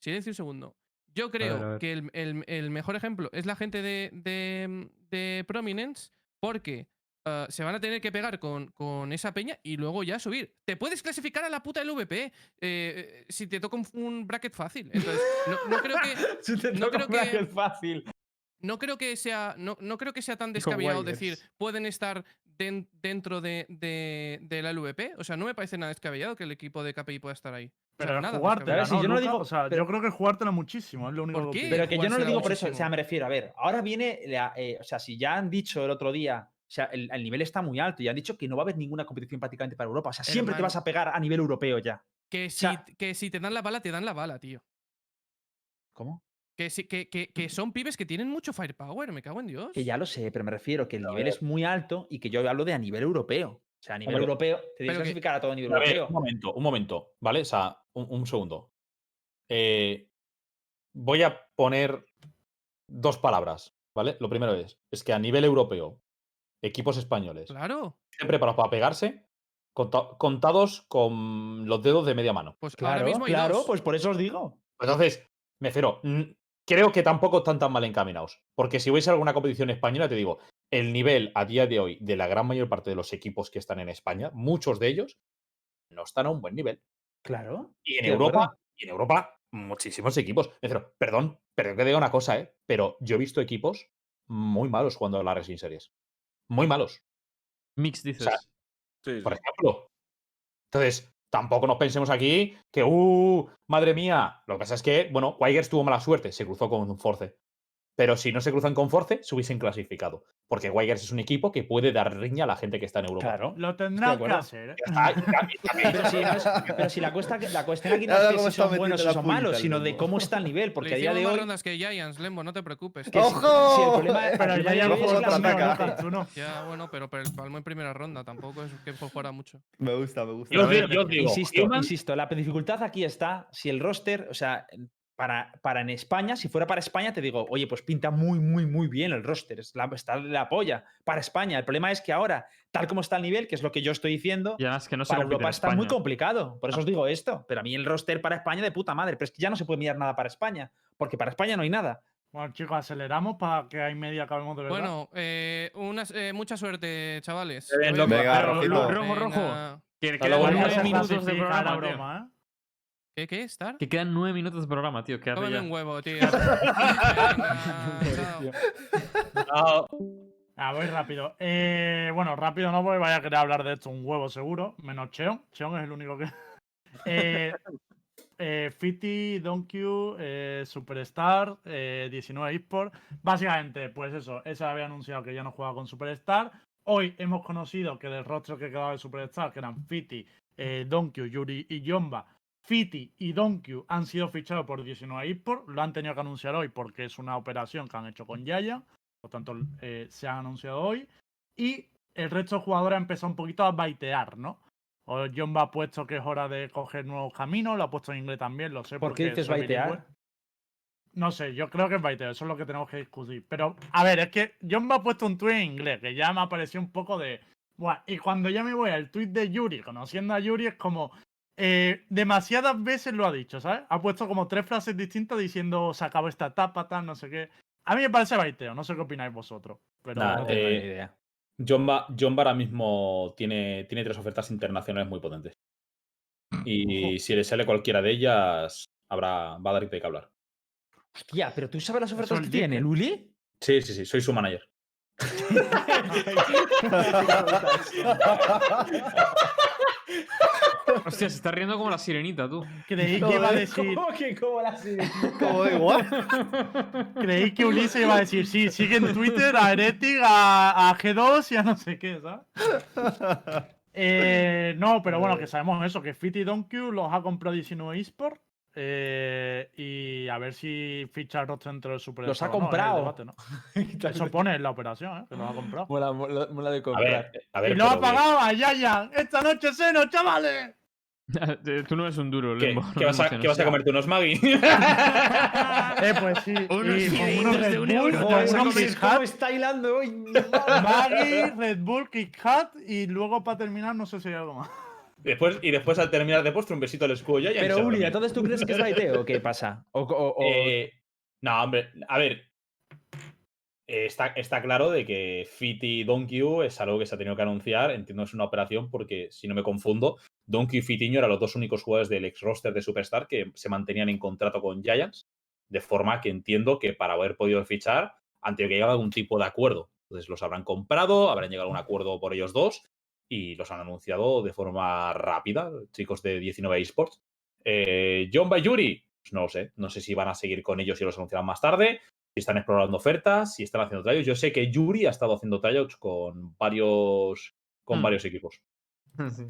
Silencio un segundo. Yo creo a ver. que el, el- el mejor ejemplo es la gente de, de, de Prominence porque ah, se van a tener que pegar con, con esa peña y luego ya subir. Te puedes clasificar a la puta LVP eh, eh, si te toca un, un bracket fácil. Entonces, no, no creo que, Si te no toca creo un que- bracket fácil. no creo que sea, no, no creo que sea tan descabellado decir pueden estar den- dentro de, de- de la LVP. O sea, no me parece nada descabellado que el equipo de KPI pueda estar ahí. O sea, Pero nada jugártela, Claro, descabellado. si yo no lo digo- O sea, pero- yo creo que jugártela muchísimo, es lo único. Pero que yo no lo digo por eso, o sea, me refiero, a ver, ahora viene, la- eh, o sea, si ya han dicho el otro día, o sea, el, el nivel está muy alto y han dicho que no va a haber ninguna competición prácticamente para Europa, o sea, siempre te vas a pegar a nivel europeo ya. Que si, sea- que si te dan la bala, te dan la bala, tío. ¿Cómo? Que, que, que, que son pibes que tienen mucho firepower, me cago en Dios. Que ya lo sé, pero me refiero que el nivel es muy alto y que yo hablo de a nivel europeo. O sea, a nivel europeo, te tienes que- clasificar a todo nivel A ver, europeo. un momento, un momento, ¿vale? O sea, un, un segundo. Eh, voy a poner dos palabras, ¿vale? Lo primero es, es que a nivel europeo, equipos españoles, Claro. estén preparados para pegarse, conta- contados con los dedos de media mano. Pues ahora Claro, mismo claro, dos. pues por eso os digo. Entonces, me mm, creo que tampoco están tan mal encaminados. Porque si vais a alguna competición española, te digo, el nivel a día de hoy de la gran mayor parte de los equipos que están en España, muchos de ellos, no están a un buen nivel. Claro. Y en. Europa, y en Europa, muchísimos equipos. Me refiero, perdón, pero que diga una cosa, ¿eh? Pero yo he visto equipos muy malos jugando a la Racing Series. Muy malos, Mix dices. sea, Sí, sí. por ejemplo. Entonces, tampoco nos pensemos aquí que, ¡uh! Madre mía. Lo que pasa es que, bueno, Weigers tuvo mala suerte, se cruzó con Force. Pero si no se cruzan con Force, se hubiesen clasificado. Porque Weigers es un equipo que puede dar riña a la gente que está en Europa. Claro. Lo tendrán que hacer. ¿eh? Ya Pero si, no es- pero si la, cuesta, la cuestión aquí no es que si son buenos o son malos, sino de cómo está el nivel. Porque Le a día de hoy. rondas que Giants, Lembo, no te preocupes. que ¡Ojo! si el problema, Pero el ya problema ya jugó la conmigo, contraataca. Lucas, tú no. Ya, bueno, pero, pero palmo en primera ronda, tampoco es que fuera mucho. Me gusta, me gusta. Yo digo, ver, yo digo, Insisto, insisto, la dificultad aquí está si el roster, o sea, para, para en España, si fuera para España, te digo, oye, pues pinta muy, muy, muy bien el roster. Es la, está de la polla para España. El problema es que ahora, tal como está el nivel, que es lo que yo estoy diciendo, Y además que no se para Europa está muy complicado. Por eso os digo esto. Pero a mí el roster para España de puta madre. Pero es que ya no se puede mirar nada para España. Porque para España no hay nada. Bueno, chicos, aceleramos para que hay media acabemos de verdad. Bueno, eh, unas- eh, mucha suerte, chavales. Venga, rojo, rojo. Venga. Que Rojito. minutos de programa, broma, ¿eh? ¿Qué, qué, Star? Que quedan nueve minutos de programa, tío. Quédate Cómeme ya. un huevo, tío. Venga, chao. Ah, Ah, voy rápido. Eh, bueno, rápido no voy, vaya a querer hablar de esto un huevo seguro, menos Cheon. Cheon es el único que. eh, eh, Fiti, Donkey, eh, Superstar, eh, 19 eSport. Básicamente, pues eso, esa había anunciado que ya no juega con Superstar. Hoy hemos conocido que del rostro que quedaba de Superstar, que eran Fiti, eh, Donkey, Yuri y Yomba, Fiti y Donkey han sido fichados por 19 eSport. Lo han tenido que anunciar hoy porque es una operación que han hecho con Yaya. Por tanto, eh, se han anunciado hoy. Y el resto de jugadores ha empezado un poquito a baitear, ¿no? O John ha puesto que es hora de coger nuevos caminos, lo ha puesto en inglés también, lo sé. ¿Por qué dices baitear? bilingüe. No sé, yo creo que es baiteo, eso es lo que tenemos que discutir. Pero, a ver, es que John ha puesto un tweet en inglés que ya me ha parecido un poco de. Buah, y cuando ya me voy al tweet de Yuri, conociendo a Yuri, es como. Eh, demasiadas veces lo ha dicho, ¿sabes? Ha puesto como tres frases distintas diciendo se acabó esta etapa, tal, no sé qué. A mí me parece baiteo, no sé qué opináis vosotros. Pero Nah, No tengo eh, ni idea. Jomba, Jomba ahora mismo tiene, tiene tres ofertas internacionales muy potentes. Y si le sale cualquiera de ellas, habrá, va a dar de qué hablar. Hostia, pero tú sabes las ofertas que tiene. Luli. Sí, sí, sí, soy su manager. Hostia, se está riendo como la sirenita, tú. creí que iba a decir. ¿Cómo que cómo la Como igual. Creí que Ulises iba a decir, sí, sigue en Twitter a Heretic, a, a G2 y a no sé qué, ¿sabes? Eh, no, pero bueno, que sabemos eso, que Fit y Donkey los ha comprado 19 eSport. eh, y a ver si ficha el roster dentro del Super Los ha no, comprado. debate, ¿no? Eso pone en la operación, ¿eh? Que los ha comprado. Mola, mola, mola de A comprar. ver, a ver. y lo ha pagado a Yaya. Esta noche seno, chavales. Tú no eres un duro, ¿Qué, Lembo. qué no vas, a, emociones. qué vas a comerte unos Maggi? Eh, pues sí. Unos y Red un Bull, euro, a unos. Kit ¿Cómo Kat, está hilando hoy? Maggi, Red Bull, Kit Kat y luego para terminar no sé si hay algo más. después, y después al terminar de postre, un besito al escudo ya. y ahí se Pero dormir. ¿entonces tú crees que es baiteo o qué pasa? O, o- o- Eh, no, hombre, a ver. eh, Está, está claro de que Fit y Donkey es algo que se ha tenido que anunciar. Entiendo que es una operación porque, si no me confundo, Donkey y Fitiño eran los dos únicos jugadores del ex roster de Superstar que se mantenían en contrato con Giants. De forma que entiendo que para haber podido fichar han tenido que llegar a algún tipo de acuerdo. Entonces los habrán comprado, habrán llegado a un acuerdo por ellos dos y los han anunciado de forma rápida, chicos de 19 eSports. Eh, John Bayuri, pues no lo sé. No sé si van a seguir con ellos y los anunciarán más tarde. Si están explorando ofertas, si están haciendo tryouts. Yo sé que Yuri ha estado haciendo tryouts con varios, con Hmm. varios equipos. Sí.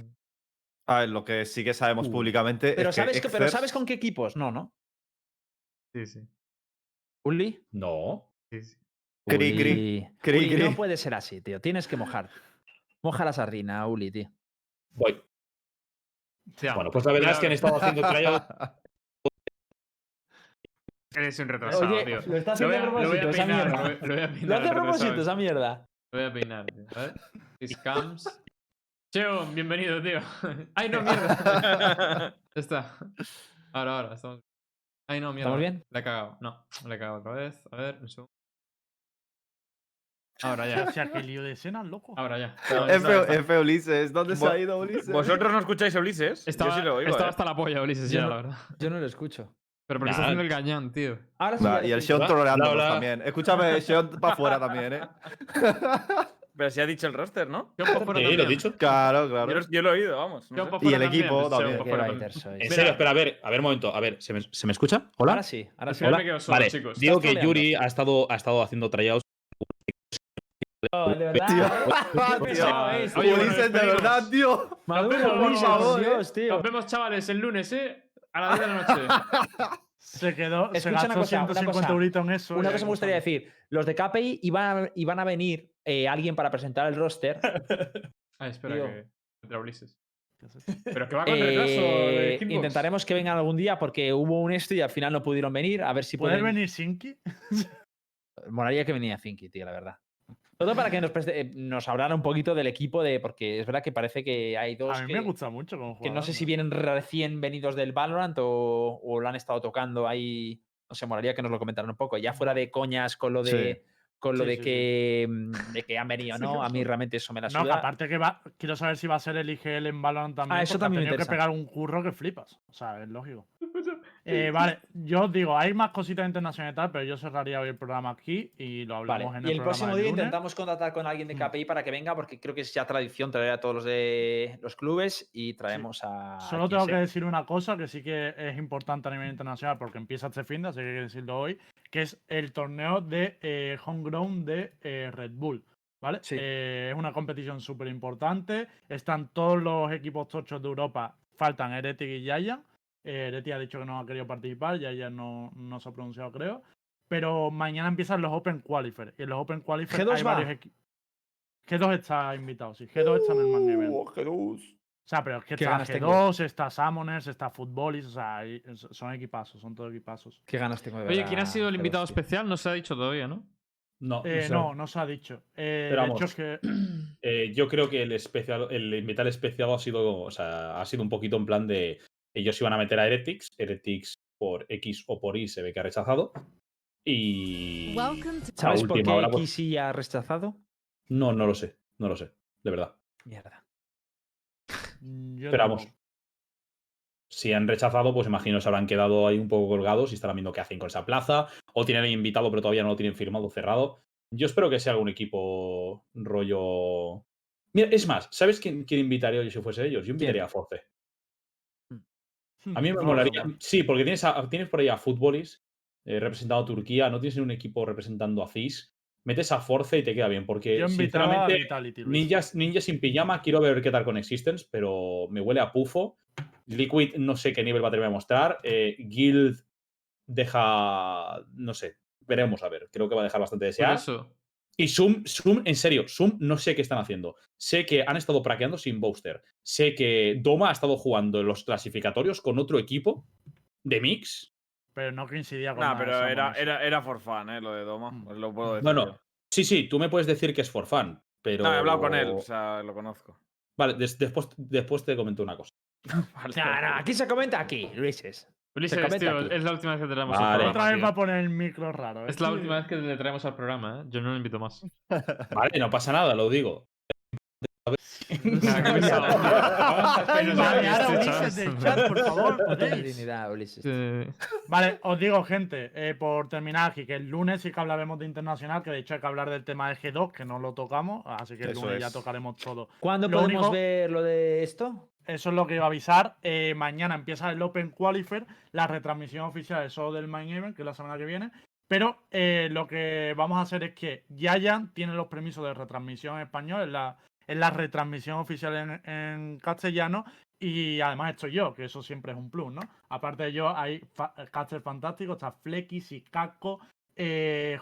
A ver, lo que sí que sabemos Uh. públicamente pero, es que sabes que- pero Exers- ¿sabes con qué equipos? No, ¿no? Sí, sí. Uli. No. sí, sí. Cri, cri, cri, Uli. No puede ser así, tío. Tienes que mojar. Moja la sardina, Uli, tío. Voy. Bueno, pues la verdad es que han estado haciendo tryouts. Eres un retrasado, Oye, tío. lo está Lo voy haciendo a, a lo voy a propósito, esa mierda. lo voy- lo a Lo peinar. hace a propósito, esa mierda. Lo voy a peinar. Scams. Cheo, bienvenido, tío. Ay, no, mierda. Ya está. Ahora, ahora, estamos. Ay, no, mierda. ¿Estamos bien? Le he cagado. No, le he cagado otra vez. A ver, un segundo. Ahora ya. O sea, que lío de escenas, loco. Ahora ya. No, ya está, F, está. F Ulises, ¿dónde se ha ido Ulises? ¿Vosotros no escucháis a Ulises? Estaba, Yo sí lo oigo. estaba ¿eh? hasta la polla, Ulises, Yo ya, no- la verdad. Yo no lo escucho. Pero porque está Nah. haciendo el gañán, tío. Ahora sí. Ya y el. Sean troleándonos también. Escúchame, Sean para afuera también, ¿eh? Pero si ha dicho el roster, ¿no? Yo Sí, lo he dicho. Claro, Yo, claro. lo- yo lo he oído, vamos. no Yo sé. Y el equipo también. también. En serio, espera, a ver, a ver, un momento. A ver, ¿se me, se me escucha? ¿Hola? Ahora sí, ahora sí. Hola. me quedo solo, vale, chicos. digo que troleando. Yuri ha estado, ha estado haciendo tryouts. Oh, de verdad. Tío. Tío. es. Oye, bueno, Ulises, de verdad, tío. Maduro, vemos, por favor, eh. Dios, tío. Nos vemos, chavales, el lunes, ¿eh? A las 10 de la noche. Se quedó, se Escucha una gastó cosa, una 150 cosa. euritos en eso. Una y cosa me gustaría decir. Los de KPI iban, iban a venir eh, alguien para presentar el roster. Ah, espera, que entra Ulises. Pero que va con retraso Eh, intentaremos que vengan algún día porque hubo un esto y al final no pudieron venir. A ver si ¿Puede pueden. venir Sinky? Molaría que venía Finky, tío, la verdad. Todo para que nos, preste- eh, nos hablara un poquito del equipo de. Porque es verdad que parece que hay dos. A mí que, me gusta mucho como que no sé si vienen recién venidos del Valorant o, o lo han estado tocando ahí. No sé, molaría que nos lo comentaran un poco. Ya fuera de coñas con lo de. Sí. Con lo Sí, de sí, sí. que, mm, de que han venido, ¿no? A mí realmente eso me la No, que suda. aparte que va, quiero saber si va a ser el IGL en Valorant también. Ah, eso también me tenido que interesa. pegar un curro que flipas. O sea, es lógico. Eh, vale, yo os digo, hay más cositas internacionales y tal, pero yo cerraría hoy el programa aquí y lo hablamos Vale, en y el, el programa próximo día intentamos contactar con alguien de Mm. KPI para que venga, porque creo que es ya tradición traer a todos los de los clubes y traemos a. Solo tengo que decir una cosa que sí que es importante a nivel internacional porque empieza este fin de, así que hay que decirlo hoy, que es el torneo de eh, Homegrown de eh, Red Bull. ¿Vale? Sí. Eh, es una competición súper importante. Están todos los equipos tochos de Europa. Faltan Heretic y Giant. Eh, ha dicho que no ha querido participar. Giant no, no se ha pronunciado, creo. Pero mañana empiezan los Open Qualifiers. Y en los Open Qualifiers G2 hay va. varios equipos. G2 está invitado, sí. G2 está en el Man Event. Uh, O sea, pero es que Qué está ganas tengo. G2, está Summoners, está Footballis, o sea, son equipazos, son todos equipazos. Qué ganas tengo de ver Oye, ¿quién ha sido el G2, invitado especial? No se ha dicho todavía, ¿no? No, no Eh, no, no se ha dicho. Eh, Pero de vamos. hecho, es que. Eh, yo creo que el especial, el invitado especial ha sido, o sea, ha sido un poquito en plan de ellos iban a meter a Heretics, Heretics por X o por Y se ve que ha rechazado. Y Welcome to a ¿Sabes por qué hora, pues, XY ha rechazado? no, no lo sé, no lo sé, de verdad. Mierda. mm, yo Pero vamos, si han rechazado, pues imagino se habrán quedado ahí un poco colgados y estarán viendo qué hacen con esa plaza. O tienen invitado, pero todavía no lo tienen firmado, cerrado. Yo espero que sea algún equipo rollo. Mira, es más, ¿sabes quién, quién invitaría yo si fuese ellos? Yo invitaría a Force. A mí me molaría. Sí, porque tienes, a- tienes por ahí a Futbolis eh, representando a Turquía, no tienes ni un equipo representando a CIS. Metes a Force y te queda bien, porque Yo a sinceramente, Vitality. Ninjas, ninjas sin pijama, quiero ver qué tal con Existence, pero me huele a pufo. Liquid no sé qué nivel va a tener que mostrar. eh, Guild deja. No sé. Veremos a ver. Creo que va a dejar bastante de Por desear. eso. Y Zoom, Zoom, en serio, Zoom no sé qué están haciendo. Sé que han estado praqueando sin Booster. Sé que Doma ha estado jugando en los clasificatorios con otro equipo de mix. Pero no coincidía con. Nah, nada de pero era, era, era for fun, ¿eh? Lo de Doma. Os Lo puedo decir. Bueno, yo. sí, sí, tú me puedes decir que es for fun, pero. No, he hablado con él, o sea, lo conozco. Vale, des- después, después te comento una cosa. Vale. Nah, nah, aquí se comenta aquí, Luises. Ulises, tío, aquí. es la última vez que te traemos Vale. al Otra programa. vez tío. va a poner el micro raro. ¿eh? Es la última vez que le traemos al programa, ¿eh? Yo no lo invito más. Vale, no pasa nada, lo digo. Vale, os digo, gente, eh, por terminar aquí, que el lunes sí que hablaremos de internacional, que de hecho hay que hablar del tema de G2, que no lo tocamos, así que el Eso lunes ya tocaremos todo. ¿Cuándo Lo podemos único- ver lo de esto? Eso es lo que iba a avisar. Eh, mañana empieza el Open Qualifier, la retransmisión oficial es solo del Main Event, que es la semana que viene. Pero eh, lo que vamos a hacer es que Yayan tiene los permisos de retransmisión en español, es la, la retransmisión oficial en, en castellano. Y además estoy yo, que eso siempre es un plus, ¿no? Aparte de yo, hay fa- casters fantásticos, está Flecky, Sikako, eh,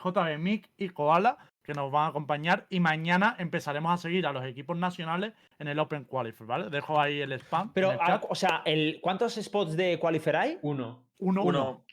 y Koala, que nos van a acompañar. Y mañana empezaremos a seguir a los equipos nacionales en el Open Qualifier, ¿vale? Dejo ahí el spam. Pero, en el ah, chat. o sea, el, ¿cuántos spots de Qualifier hay? uno. Uno, uno. Uno.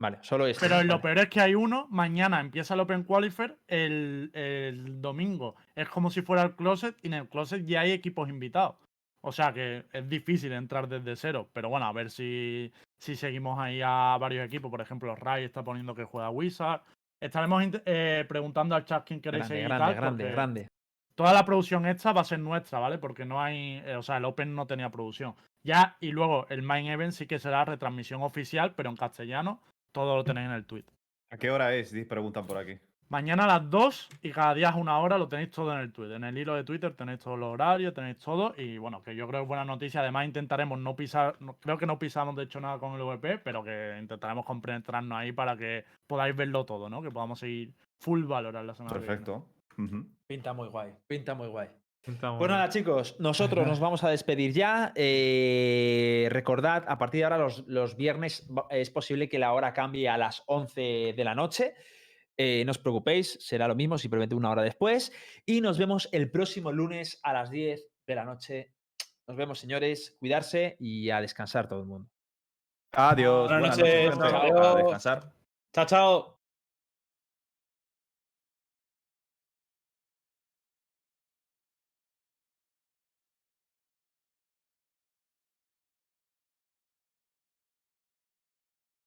Vale, solo este. Pero lo peor es que hay uno. Mañana empieza el Open Qualifier. El, el domingo es como si fuera el closet. Y en el closet ya hay equipos invitados. O sea que es difícil entrar desde cero. Pero bueno, a ver si, si seguimos ahí a varios equipos. Por ejemplo, Ray está poniendo que juega Wizard. Estaremos eh, preguntando al chat quién queréis Grande, seguir grande, tal, grande, grande. Toda la producción esta va a ser nuestra, ¿vale? Porque no hay. eh, o sea, el Open no tenía producción. Ya, y luego el Main Event sí que será retransmisión oficial, pero en castellano. Todo lo tenéis en el tweet. ¿A qué hora es? Preguntan por aquí. Mañana a las 2 y cada día es una hora, lo tenéis todo en el tweet. En el hilo de Twitter tenéis todos los horarios, tenéis todo. Y bueno, que yo creo que es buena noticia. Además, intentaremos no pisar. no- creo que no pisamos de hecho nada con el VP, pero que intentaremos compenetrarnos ahí para que podáis verlo todo, ¿no? Que podamos seguir full valorar la semana que viene. Perfecto. Ujú. Pinta muy guay, pinta muy guay. Estamos- Pues nada, chicos, nosotros nos vamos a despedir ya. Eh, recordad, a partir de ahora, los, los viernes es posible que la hora cambie a las 11 de la noche. Eh, no os preocupéis, será lo mismo, simplemente una hora después. Y nos vemos el próximo lunes a las 10 de la noche. Nos vemos, señores. Cuidarse y a descansar todo el mundo. Adiós. Buenas, noches. descansar. Chao, chao.